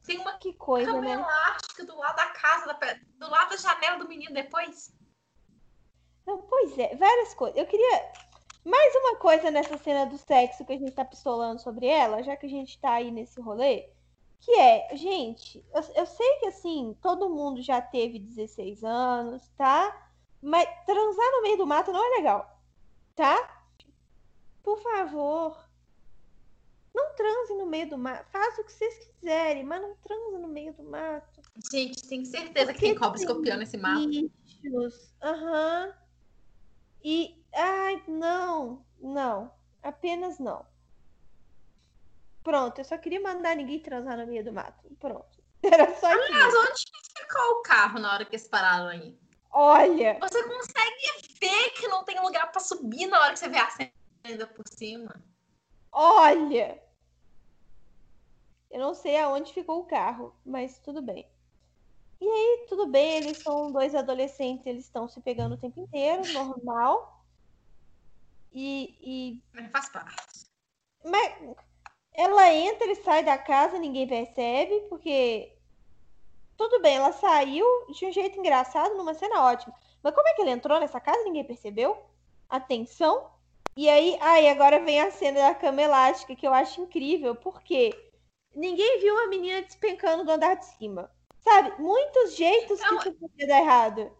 Tem uma Que coisa, cama né? elástica do lado da casa, da do lado da janela do menino depois. Não, pois é, várias coisas. Eu queria mais uma coisa nessa cena do sexo que a gente tá pistolando sobre ela, já que a gente tá aí nesse rolê, que é, gente, eu, eu sei que assim, todo mundo já teve 16 anos, tá? Mas transar no meio do mato não é legal, tá? Por favor. Não transe no meio do mato. Faça o que vocês quiserem, mas não transe no meio do mato. Gente, tenho certeza que Porque tem cobra tem escorpião nesse mato. Aham. E. Ai, não. Não. Apenas não. Pronto, eu só queria mandar ninguém transar no meio do mato. Pronto. Era só isso. Mas onde ficou o carro na hora que eles pararam aí? Olha, Você consegue ver que não tem lugar pra subir na hora que você vê a cena ainda por cima. olha. Eu não sei aonde ficou o carro, mas tudo bem. E aí, tudo bem, eles são dois adolescentes, eles estão se pegando o tempo inteiro, normal. E, e faz parte. Mas ela entra e sai da casa, ninguém percebe, porque tudo bem, ela saiu de um jeito engraçado, numa cena ótima. Mas como é que ele entrou nessa casa? Ninguém percebeu? Atenção. E aí, aí agora vem a cena da cama elástica, que eu acho incrível, porque ninguém viu uma menina despencando do andar de cima. Sabe? Muitos jeitos Não, que isso podia dar errado.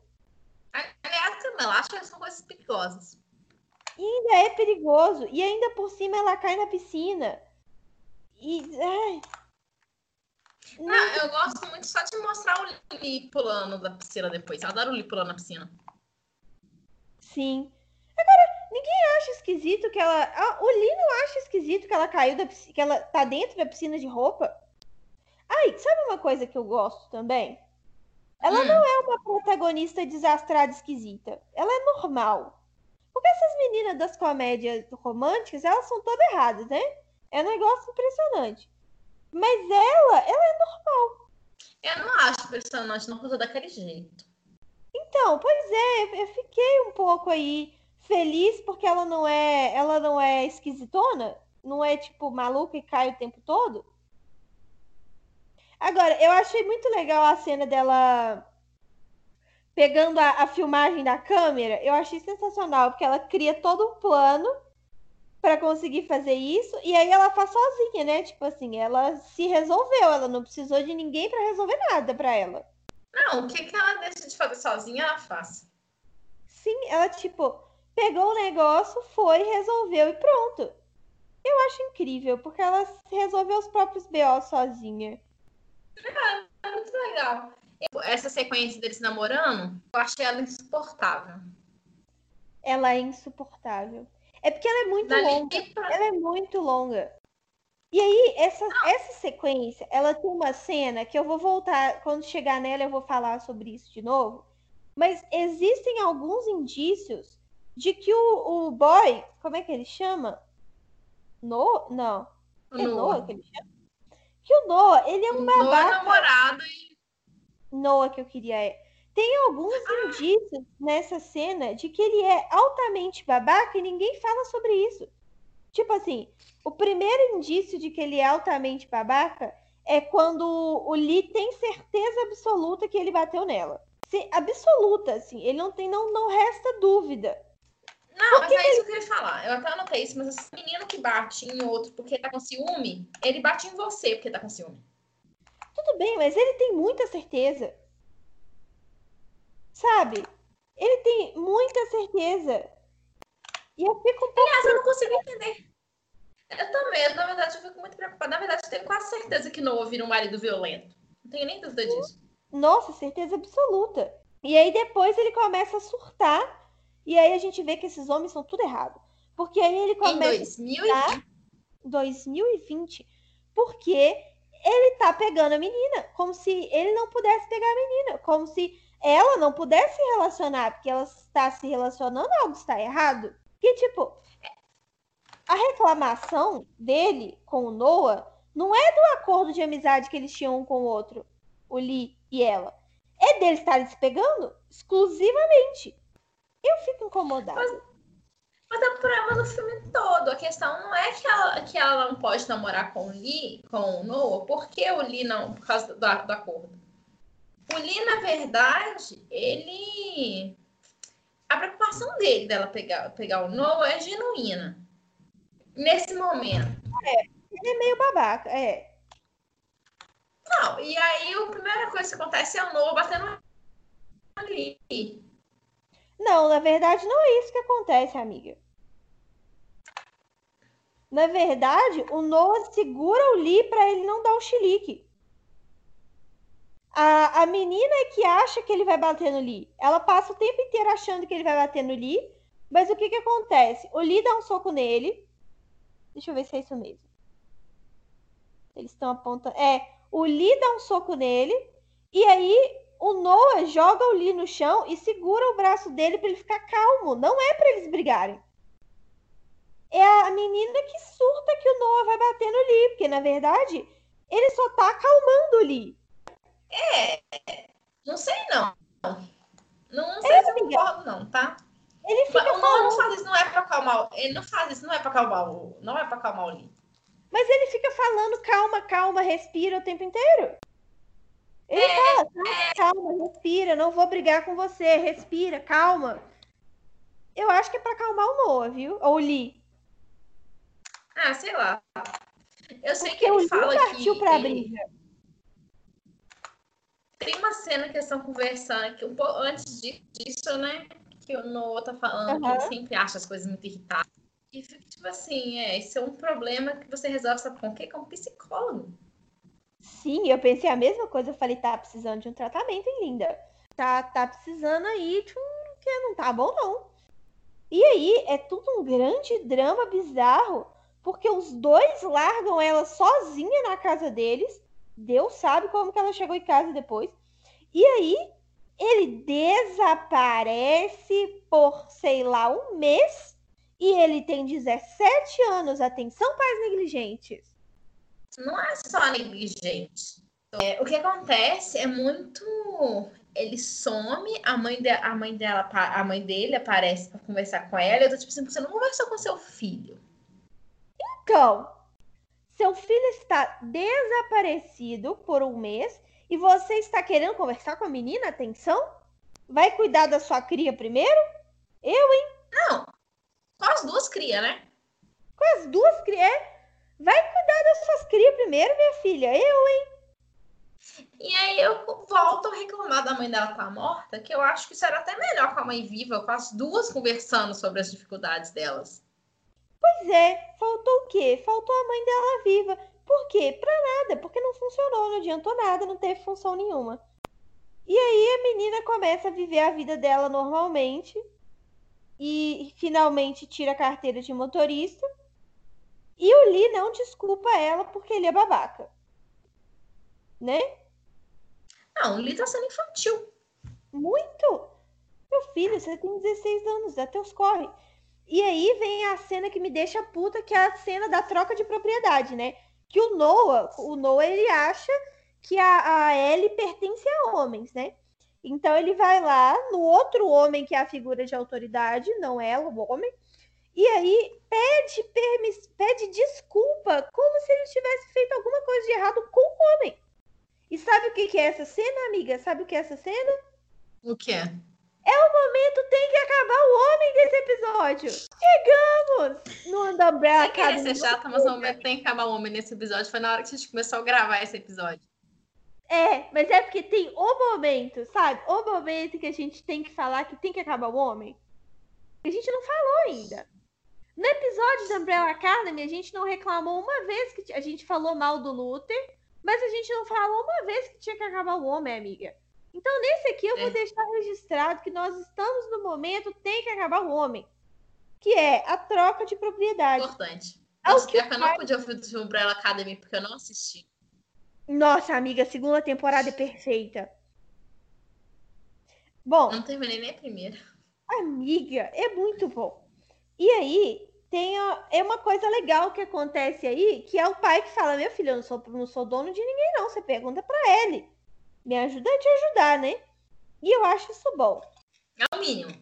Aliás, cama elástica são coisas perigosas. E ainda é perigoso. E ainda por cima ela cai na piscina. E. Ai. Ah, eu gosto muito só de mostrar o Lee pulando da piscina depois. Eu adoro o Lee pulando na piscina. Sim. Agora, ninguém acha esquisito que ela. O Lee não acha esquisito que ela caiu da piscina, que ela tá dentro da piscina de roupa? Ai, sabe uma coisa que eu gosto também? Ela Hum. não é uma protagonista desastrada esquisita. Ela é normal. Porque essas meninas das comédias românticas, elas são todas erradas, né? É um negócio impressionante. Mas ela, ela é normal. Eu não acho impressionante não coisa daquele jeito. Então, pois é, eu fiquei um pouco aí feliz porque ela não é, ela não é esquisitona, não é tipo maluca e cai o tempo todo. Agora, eu achei muito legal a cena dela pegando a, a filmagem da câmera. Eu achei sensacional porque ela cria todo um plano para conseguir fazer isso e aí ela faz sozinha, né? Tipo assim, ela se resolveu, ela não precisou de ninguém para resolver nada para ela. Não, o que, que ela deixa de fazer sozinha, ela faz. Sim, ela, tipo, pegou o negócio, foi, resolveu e pronto. Eu acho incrível, porque ela resolveu os próprios BO sozinha. É muito legal. Essa sequência deles namorando, eu achei ela insuportável. Ela é insuportável. É porque ela é muito Dali longa. pra- Ela é muito longa. E aí, essa, essa sequência, ela tem uma cena que eu vou voltar, quando chegar nela, eu vou falar sobre isso de novo. Mas existem alguns indícios de que o, o boy, como é que ele chama? No? Não. É no- Noah que ele chama? Que o Noah, ele é um no babaca. namorado e Noah que eu queria é. Tem alguns indícios nessa cena de que ele é altamente babaca e ninguém fala sobre isso. Tipo assim, o primeiro indício de que ele é altamente babaca é quando o Lee tem certeza absoluta que ele bateu nela. Se- absoluta, assim, ele não tem, não, não resta dúvida. Não, mas é isso que eu queria falar. Eu até anotei isso, mas esse menino que bate em outro porque tá com ciúme, ele bate em você porque tá com ciúme. Tudo bem, mas ele tem muita certeza. Sabe? Ele tem muita certeza. E eu fico um pouco. Aliás, eu não consigo entender. Eu também, na verdade, eu fico muito preocupada. Na verdade, eu tenho quase certeza que Noah vira um marido violento. Não tenho nem dúvida disso. Nossa, certeza absoluta. E aí depois ele começa a surtar. E aí a gente vê que esses homens são tudo errado. Porque aí ele Em começa 2020, 2020, porque ele tá pegando a menina, como se ele não pudesse pegar a menina, como se ela não pudesse se relacionar, porque ela está se relacionando, algo está errado. Que tipo, a reclamação dele com o Noah não é do acordo de amizade que eles tinham um com o outro, o Lee e ela. É deles estarem se pegando exclusivamente. Eu fico incomodada. Mas é o problema do filme todo. A questão não é que ela, que ela não pode namorar com o Lee, com o Noah, porque o Lee não, por causa do, do acordo. O Lee, na verdade, ele. A preocupação dele dela pegar, pegar o Noah é genuína. Nesse momento. Ele é meio babaca, é. Não, e aí a primeira coisa que acontece é o Noah batendo ali. Não, na verdade não é isso que acontece, amiga. Na verdade, o Noah segura o Lee para ele não dar o chilique. A, a menina é que acha que ele vai bater no Lee. Ela passa o tempo inteiro achando que ele vai bater no Lee. Mas o que que acontece? O Lee dá um soco nele. Deixa eu ver se é isso mesmo. Eles estão apontando. É, o Lee dá um soco nele. E aí o Noah joga o Lee no chão e segura o braço dele para ele ficar calmo. Não é para eles brigarem. É a menina que surta que o Noah vai bater no Lee, porque na verdade ele só tá acalmando o Lee. Não sei, não. Não sei se eu concordo, não, tá? Ele fica O Noah não faz isso, não é pra acalmar. Ele não faz isso, não é pra acalmar o. Não é pra acalmar o Lee. mas ele fica falando calma, calma, respira o tempo inteiro. Ele fala, "Tá, calma, respira, não vou brigar com você, respira, calma. Eu acho que é pra acalmar o Noah, viu? Ou o Lee. Ah, sei lá. Eu sei Porque que o ele Lee fala partiu que pra ele- briga. tem uma cena que eles estão conversando que um pouco antes di- disso, né? Que o Noah tá falando que Aham. ele sempre acha as coisas muito irritantes. E fica tipo assim, é, isso é um problema que você resolve, sabe com o quê? Com um psicólogo. Sim, eu pensei a mesma coisa. Eu falei, tá precisando de um tratamento, hein, linda? Tá, tá precisando aí de um que não tá bom, não. E aí é tudo um grande drama bizarro, porque os dois largam ela sozinha na casa deles. Deus sabe como que ela chegou em casa depois. E aí ele desaparece por, sei lá, um mês. E ele tem 17 anos. Atenção, pais negligentes. Não é só negligente. É, o que acontece é muito. Ele some, a mãe, de, a mãe dela, a mãe dele aparece pra conversar com ela. Eu tô tipo assim, você não conversou com seu filho. Então, seu filho está desaparecido por um mês e você está querendo conversar com a menina? Atenção? Vai cuidar da sua cria primeiro? Eu, hein? Não. Só as duas crias, né? Com as duas crias. Vai cuidar das suas crias primeiro, minha filha. Eu, hein? E aí eu volto a reclamar da mãe dela estar morta, que eu acho que isso era até melhor com a mãe viva, com as duas conversando sobre as dificuldades delas. Pois é, faltou o quê? Faltou a mãe dela viva. Por quê? Pra nada, porque não funcionou, não adiantou nada, não teve função nenhuma. E aí a menina começa a viver a vida dela normalmente e finalmente tira a carteira de motorista. E o Lee não desculpa ela porque ele é babaca. Né? Não, o Lee tá sendo infantil. Muito! Meu filho, você tem 16 anos, dá teus corre. E aí vem a cena que me deixa puta, que é a cena da troca de propriedade, né? Que o Noah, o Noah, ele acha que a, a Ellie pertence a homens, né? Então ele vai lá no outro homem que é a figura de autoridade, não ela, o homem, e aí pede, pede desculpa, como se ele tivesse feito alguma coisa de errado com o homem. E sabe o que que é essa cena, amiga? Sabe o que é essa cena? O que é? momento tem que acabar o homem desse episódio. Chegamos no da Umbrella Sem querer ser chata, mas o momento tem que acabar o homem nesse episódio. Foi na hora que a gente começou a gravar esse episódio. É, mas é porque tem o momento, sabe? O momento que a gente tem que falar que tem que acabar o homem. A gente não falou ainda. No episódio da Umbrella Academy, a gente não reclamou uma vez que a gente falou mal do Luther, mas a gente não falou uma vez que tinha que acabar o homem, amiga. Então, nesse aqui, eu vou É. deixar registrado que nós estamos no momento tem que acabar o homem. Que é a troca de propriedade. Importante. O Nossa, que eu não podia ouvir do Umbrella Academy porque eu não assisti. Nossa, amiga, a segunda temporada é perfeita. Bom, Não terminei nem a primeira. Amiga, é muito bom. E aí, tem é uma coisa legal que acontece aí, que é o pai que fala, meu filho, eu não sou, não sou dono de ninguém não, você pergunta pra ele. Me ajuda a te ajudar, né? E eu acho isso bom. É o mínimo.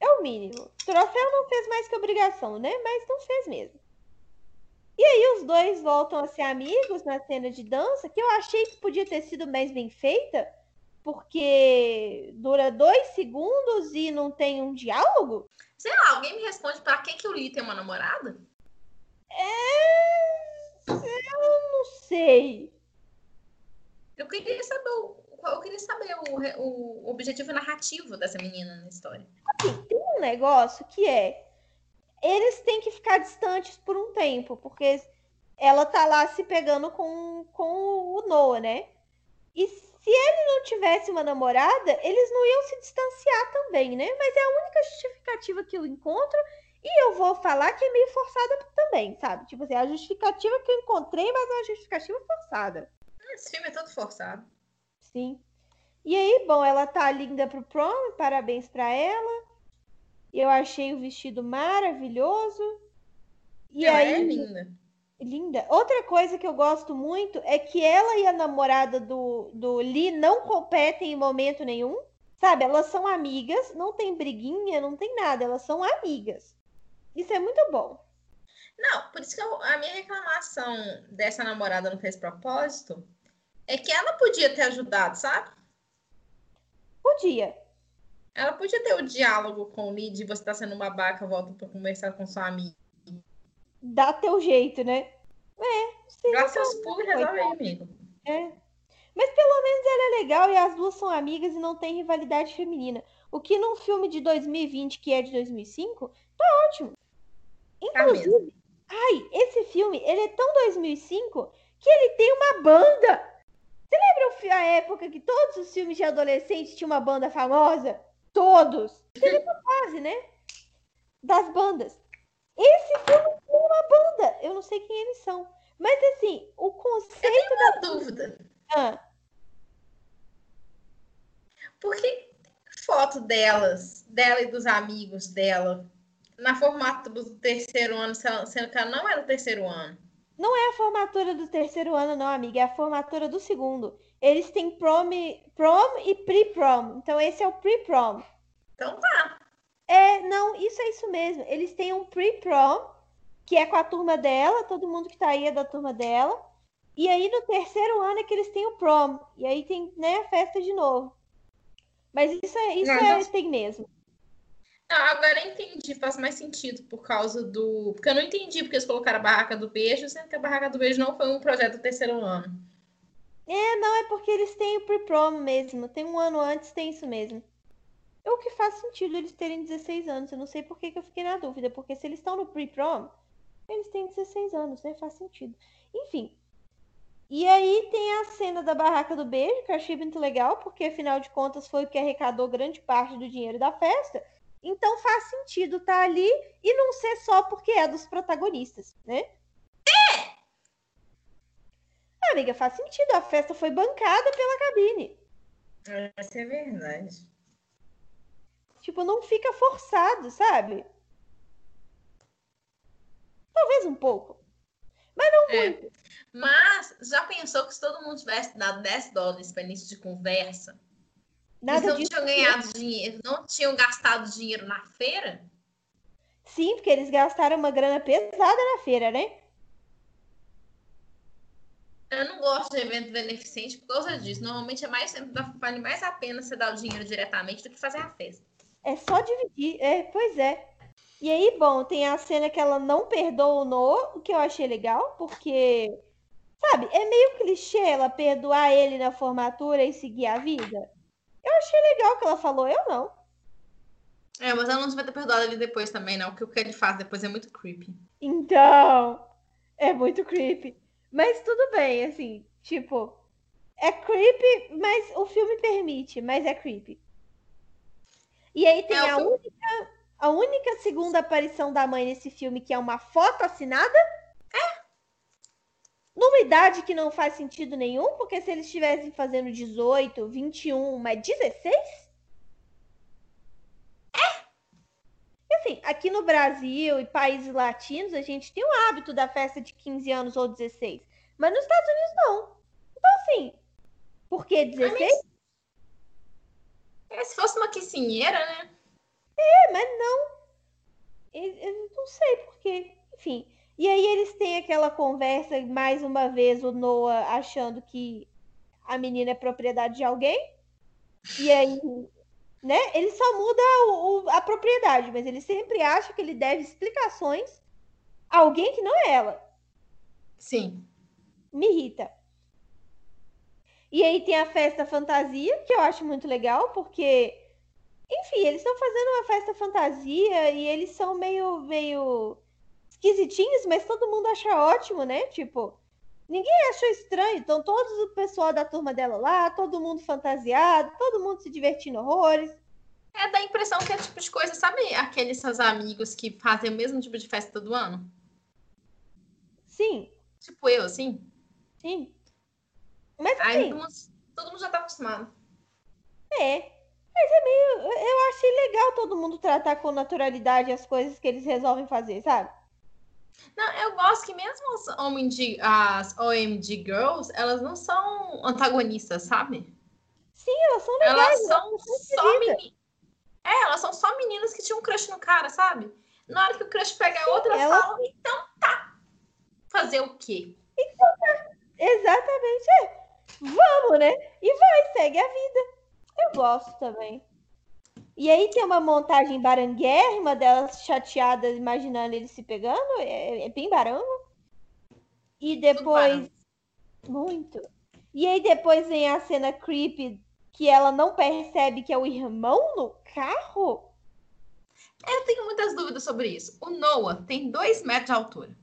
É o mínimo. Troféu não fez mais que obrigação, né? Mas não fez mesmo. E aí os dois voltam a ser amigos na cena de dança, que eu achei que podia ter sido mais bem feita, porque dura dois segundos e não tem um diálogo. Sei lá, alguém me responde pra que, que o Lee tem uma namorada? É... Eu não sei. Eu queria saber o, eu queria saber o, o objetivo narrativo dessa menina na história. Tem um negócio que é eles têm que ficar distantes por um tempo, porque ela tá lá se pegando com, com o Noah, né? E se ele não tivesse uma namorada, eles não iam se distanciar também, né? Mas é a única justificativa que eu encontro e eu vou falar que é meio forçada também, sabe? Tipo assim, a justificativa que eu encontrei, mas é uma justificativa forçada. Esse filme é todo forçado. Sim. E aí, bom, ela tá linda pro prom, parabéns pra ela. Eu achei o vestido maravilhoso. E Ela aí, é linda. Linda. Outra coisa que eu gosto muito é que ela e a namorada do, do Lee não competem em momento nenhum. Sabe, elas são amigas, não tem briguinha, não tem nada, elas são amigas. Isso é muito bom. Não, por isso que eu- a minha reclamação dessa namorada não fez propósito É que ela podia ter ajudado, sabe? Podia. Ela podia ter o diálogo com o Lid, você tá sendo uma babaca, volta pra conversar com sua amiga. Dá teu jeito, né? É, sim. Dá seus pulos e resolve amigo. É. Mas pelo menos ela é legal e as duas são amigas e não tem rivalidade feminina. O que num filme de 2020, que é de 2005, tá ótimo. Inclusive, ai, esse filme, ele é tão 2005 que ele tem uma banda. Você lembra a época que todos os filmes de adolescente tinham uma banda famosa? Todos. Teve uma fase, né? Das bandas. Esse filme uma banda. Eu não sei quem eles são. Mas assim, o conceito Eu tenho uma dúvida. Ah, Por que foto delas, dela e dos amigos dela, na formato do terceiro ano, sendo que ela não é do terceiro ano? não é a formatura do terceiro ano, não, amiga. É a formatura do segundo. Eles têm prom, prom e pre-prom. Então, esse é o pre-prom. Então tá. É, não, isso é isso mesmo. Eles têm um pre-prom, que é com a turma dela, todo mundo que tá aí é da turma dela. E aí no terceiro ano é que eles têm o prom. E aí tem, né, a festa de novo. Mas isso é, isso Não, é, não- tem mesmo. Não, agora eu entendi, faz mais sentido por causa do. Porque eu não entendi porque eles colocaram a barraca do beijo, sendo que a barraca do beijo não foi um projeto do terceiro ano. É, não, é porque eles têm o pre-prom mesmo. Tem um ano antes, tem isso mesmo. É o que faz sentido eles terem 16 anos. Eu não sei por que, que eu fiquei na dúvida. Porque se eles estão no pre-prom, eles têm 16 anos, né? Faz sentido. Enfim. E aí tem a cena da barraca do beijo, que eu achei muito legal, porque afinal de contas foi o que arrecadou grande parte do dinheiro da festa. Então faz sentido estar ali e não ser só porque é dos protagonistas, né? É! Amiga, faz sentido. A festa foi bancada pela cabine. Essa é verdade. Tipo, não fica forçado, sabe? Talvez um pouco. Mas não É. muito. Mas já pensou que se todo mundo tivesse dado 10 dólares para início de conversa, eles Nada não disso. tinham ganhado dinheiro, não tinham gastado dinheiro na feira? Sim, porque eles gastaram uma grana pesada na feira, né? Eu não gosto de evento beneficente por causa disso. Normalmente é mais vale mais a pena você dar o dinheiro diretamente do que fazer a festa. É só dividir. É, pois é. E aí, bom, tem a cena que ela não perdoa o Noah, o que eu achei legal, porque, sabe, é meio clichê ela perdoar ele na formatura e seguir a vida. Eu achei legal o que ela falou, eu não. É, mas ela não vai ter perdoado ele depois também, não. Porque o que ele faz depois é muito creepy. Então, é muito creepy. Mas tudo bem, assim, tipo, é creepy, mas o filme permite, mas é creepy. E aí tem É, a única, a única segunda aparição da mãe nesse filme, que é uma foto assinada. Numa idade que não faz sentido nenhum, porque se eles estivessem fazendo 18, 21, mas 16? É. Assim, aqui no Brasil e países latinos, a gente tem o hábito da festa de 15 anos ou 16. Mas nos Estados Unidos não. Então, assim, por que 16? É, se fosse uma quicinheira, né? É, mas não. Eu, não sei por quê. Enfim. E aí eles têm aquela conversa, mais uma vez, o Noah achando que a menina é propriedade de alguém. E aí, né? Ele só muda o- o- a propriedade, mas ele sempre acha que ele deve explicações a alguém que não é ela. Sim. me irrita. E aí tem a festa fantasia, que eu acho muito legal, porque, enfim, eles estão fazendo uma festa fantasia e eles são meio, meio esquisitinhos, mas todo mundo acha ótimo, né? Tipo, ninguém achou estranho. Então, todos o pessoal da turma dela lá, todo mundo fantasiado, todo mundo se divertindo horrores. É da impressão que é tipo de coisa, sabe aqueles seus amigos que fazem o mesmo tipo de festa todo ano? Sim, Tipo eu, assim. sim. Mas Aí assim, todo mundo, todo mundo já tá acostumado. É. Mas é meio. Eu achei legal todo mundo tratar com naturalidade as coisas que eles resolvem fazer, sabe? Não, eu gosto que mesmo as OMG, as OMG Girls, elas não são antagonistas, sabe? Sim, elas são legais. Elas são só queridas. meninas. É, elas são só meninas que tinham um crush no cara, sabe? Na hora que o crush pega a outra, elas- falam, então tá. Fazer o quê? Exatamente, é. Vamos, né? E vai, segue a vida. Eu gosto também. E aí tem uma montagem baranguérrima delas chateadas, imaginando eles se pegando. É, é bem barango. E depois. Muito. E aí depois vem a cena creepy que ela não percebe que é o irmão no carro. Eu tenho muitas dúvidas sobre isso. O Noah tem dois metros de altura.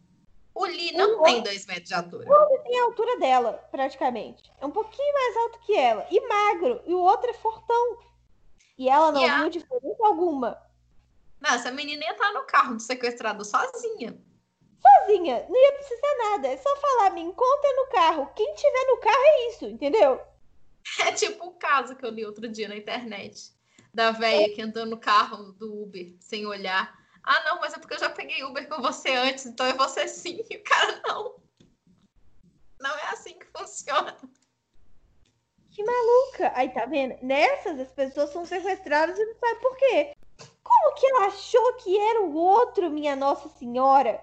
O Lee não o tem dois metros de altura. O outro tem a altura dela, praticamente. É um pouquinho mais alto que ela. E magro. E o outro é fortão. E ela não e viu a... diferença alguma. Não, essa menina ia estar no carro do sequestrador sozinha. Sozinha. Não ia precisar nada. É só falar, me encontra no carro. Quem tiver no carro é isso, entendeu? É tipo o caso que eu li outro dia na internet. Da velha que andou no carro do Uber sem olhar. Ah, não, mas é porque eu já peguei Uber com você antes, então é você sim. E o cara, não. Não é assim que funciona. Que maluca. Aí, tá vendo? Nessas, as pessoas são sequestradas e não sabe por quê. Como que ela achou que era o outro, minha Nossa Senhora?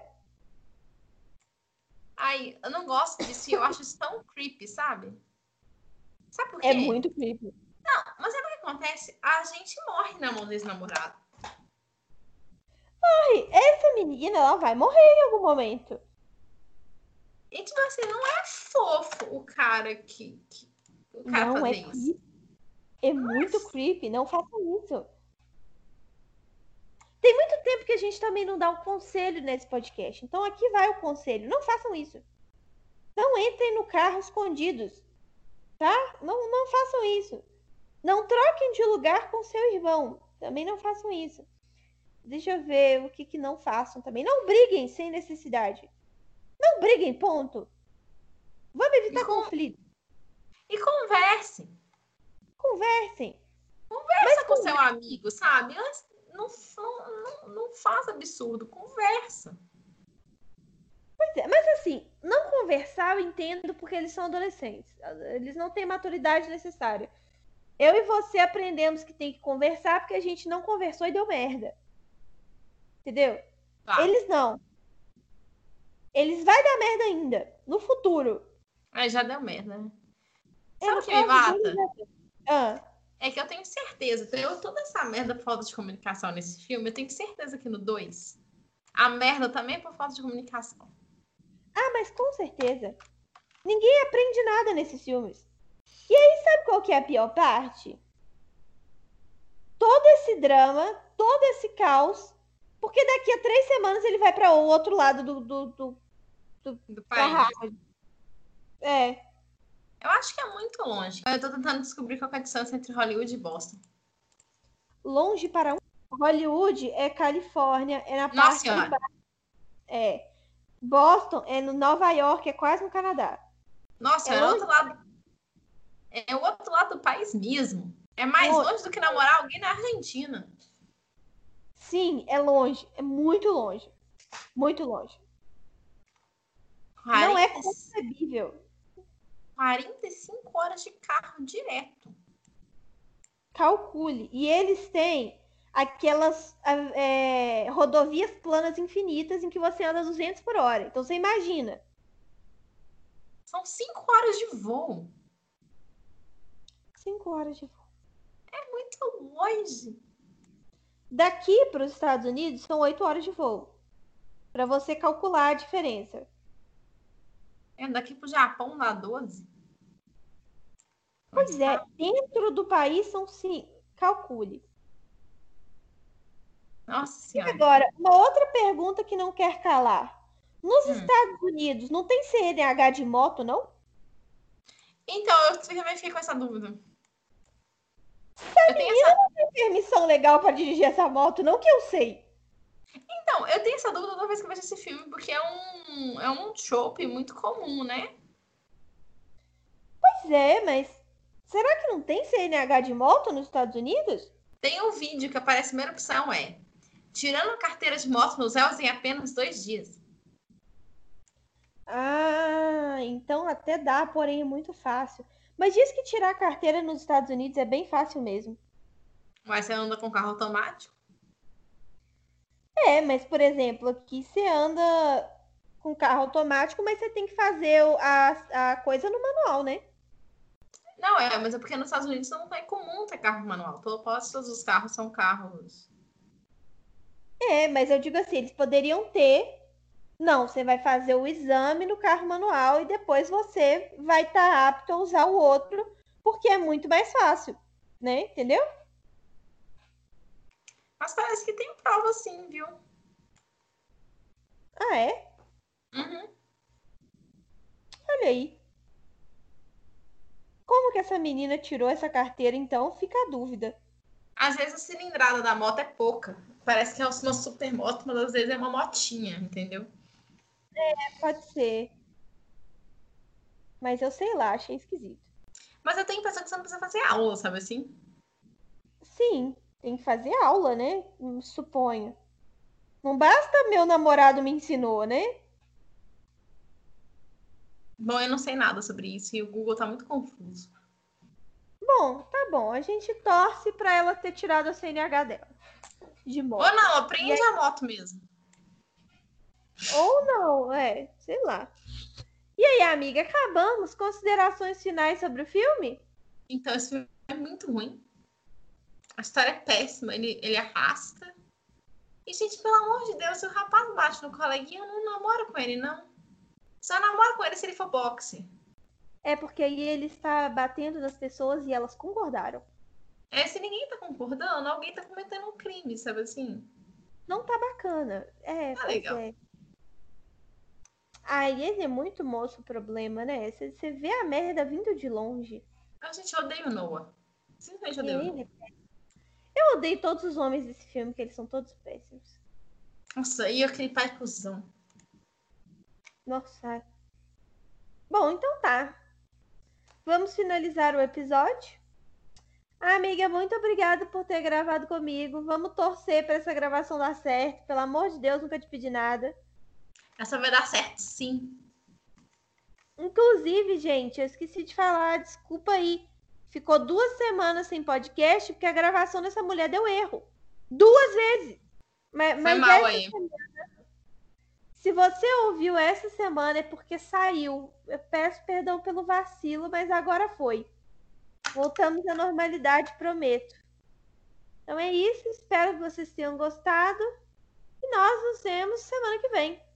Ai, eu não gosto disso. Eu acho isso tão creepy, sabe? Sabe por é quê? É muito creepy. Não, mas sabe o que acontece? A gente morre na mão desse namorado. Morre. Essa menina, ela vai morrer em algum momento. E, tipo assim, não é fofo o cara que... que o cara não, é isso. É muito creepy. Não façam isso. Tem muito tempo que a gente também não dá um conselho nesse podcast. Então aqui vai o conselho. Não façam isso. Não entrem no carro escondidos tá? Não, não façam isso. Não troquem de lugar com seu irmão. Também não façam isso. Deixa eu ver o que, que não façam também. Não briguem sem necessidade. Não briguem, ponto. Vamos evitar e conflito. E conversem. Conversem. Conversa Mas com seu amigo, sabe? Não, não, não, faz absurdo. Conversa. Pois é, mas assim, não conversar eu entendo porque eles são adolescentes. Eles não têm maturidade necessária. Eu e você aprendemos que tem que conversar porque a gente não conversou e deu merda. Entendeu? Tá. Eles não. Eles vai dar merda ainda, no futuro. Aí já deu merda, né? Sabe o que me mata? Ah. É que eu tenho certeza, eu toda essa merda por falta de comunicação nesse filme, eu tenho certeza que no 2, a merda também é por falta de comunicação. Ah, mas com certeza. Ninguém aprende nada nesses filmes. E aí, sabe qual que é a pior parte? Todo esse drama, todo esse caos, porque daqui a três semanas ele vai para o outro lado do, do, do, do, do país. É. Eu acho que é muito longe. Eu tô tentando descobrir qual é a distância entre Hollywood e Boston. Longe para um. Hollywood é Califórnia, é na Nossa parte senhora. É. Boston é no Nova York, é quase no Canadá. Nossa, é, é outro lado. É o outro lado do país mesmo. É mais longe, longe do que namorar alguém na Argentina. Sim, é longe. É muito longe. Muito longe. 40... Não é concebível. 45 horas de carro direto. Calcule. E eles têm aquelas é, rodovias planas infinitas em que você anda 200 por hora. Então você imagina. São 5 horas de voo. 5 horas de voo. É muito longe. Daqui para os Estados Unidos são 8 horas de voo. Para você calcular a diferença. É, daqui para o Japão dá 12. Pois é, dentro do país são sim. Calcule. Nossa Senhora. E agora, uma outra pergunta que não quer calar. Nos hum. Estados Unidos, não tem CNH de moto, não? Então, eu também fiquei com essa dúvida. Essa menina essa... não tem permissão legal para dirigir essa moto, não que eu sei. Então, eu tenho essa dúvida toda vez que eu vejo esse filme, porque é um, é um trope muito comum, né? Pois é, mas será que não tem CNH de moto nos Estados Unidos? Tem um vídeo que aparece a primeira opção é tirando a carteira de moto nos réus em apenas dois dias. Ah, então até dá, porém é muito fácil. Mas diz que tirar a carteira nos Estados Unidos é bem fácil mesmo. Mas você anda com carro automático? É, mas por exemplo, aqui você anda com carro automático, mas você tem que fazer a, a coisa no manual, né? Não, é, mas é porque nos Estados Unidos não é comum ter carro manual. Todos os carros são carros. É, mas eu digo assim, eles poderiam ter. Não, você vai fazer o exame no carro manual e depois você vai estar tá apto a usar o outro, porque é muito mais fácil, né? Entendeu? Mas parece que tem prova sim, viu? Ah, é? Uhum. Olha aí. Como que essa menina tirou essa carteira, então? Fica a dúvida. Às vezes a cilindrada da moto é pouca. Parece que é uma super moto, mas às vezes é uma motinha, entendeu? É, pode ser. Mas eu sei lá, achei esquisito. Mas eu tenho a impressão que você não precisa fazer aula, sabe assim? Sim, tem que fazer aula, né? Suponho. Não basta meu namorado me ensinou, né? Bom, eu não sei nada sobre isso e o Google tá muito confuso. Bom, tá bom. A gente torce para ela ter tirado a CNH dela. De moto. Ou não, aprende aí... a moto mesmo. Ou não, é, sei lá. E aí, amiga, acabamos? Considerações finais sobre o filme? Então, esse filme é muito ruim. A história é péssima, ele, ele arrasta. E, gente, pelo amor de Deus, se o rapaz bate no coleguinha, eu não namoro com ele, não. Só namora com ele se ele for boxe. É porque aí ele está batendo nas pessoas e elas concordaram. É, se ninguém tá concordando, alguém tá cometendo um crime, sabe assim? Não tá bacana. É, tá legal. É. Aí ele é muito moço o problema, né? Você, você vê a merda vindo de longe. A gente odeia o Noah. Simplesmente odeio ele o Noah. É Eu odeio todos os homens desse filme, que eles são todos péssimos. Nossa, e aquele pai cuzão. Nossa. Bom, então tá. Vamos finalizar o episódio. Amiga, muito obrigada por ter gravado comigo. Vamos torcer para essa gravação dar certo. Pelo amor de Deus, nunca te pedi nada. Essa vai dar certo, sim. Inclusive, gente, eu esqueci de falar, desculpa aí. Ficou duas semanas sem podcast porque a gravação dessa mulher deu erro. Duas vezes. Mas, Foi mas mal aí. Semana, se você ouviu essa semana é porque saiu. Eu peço perdão pelo vacilo, mas agora foi. Voltamos à normalidade, prometo. Então é isso. Espero que vocês tenham gostado. E nós nos vemos semana que vem.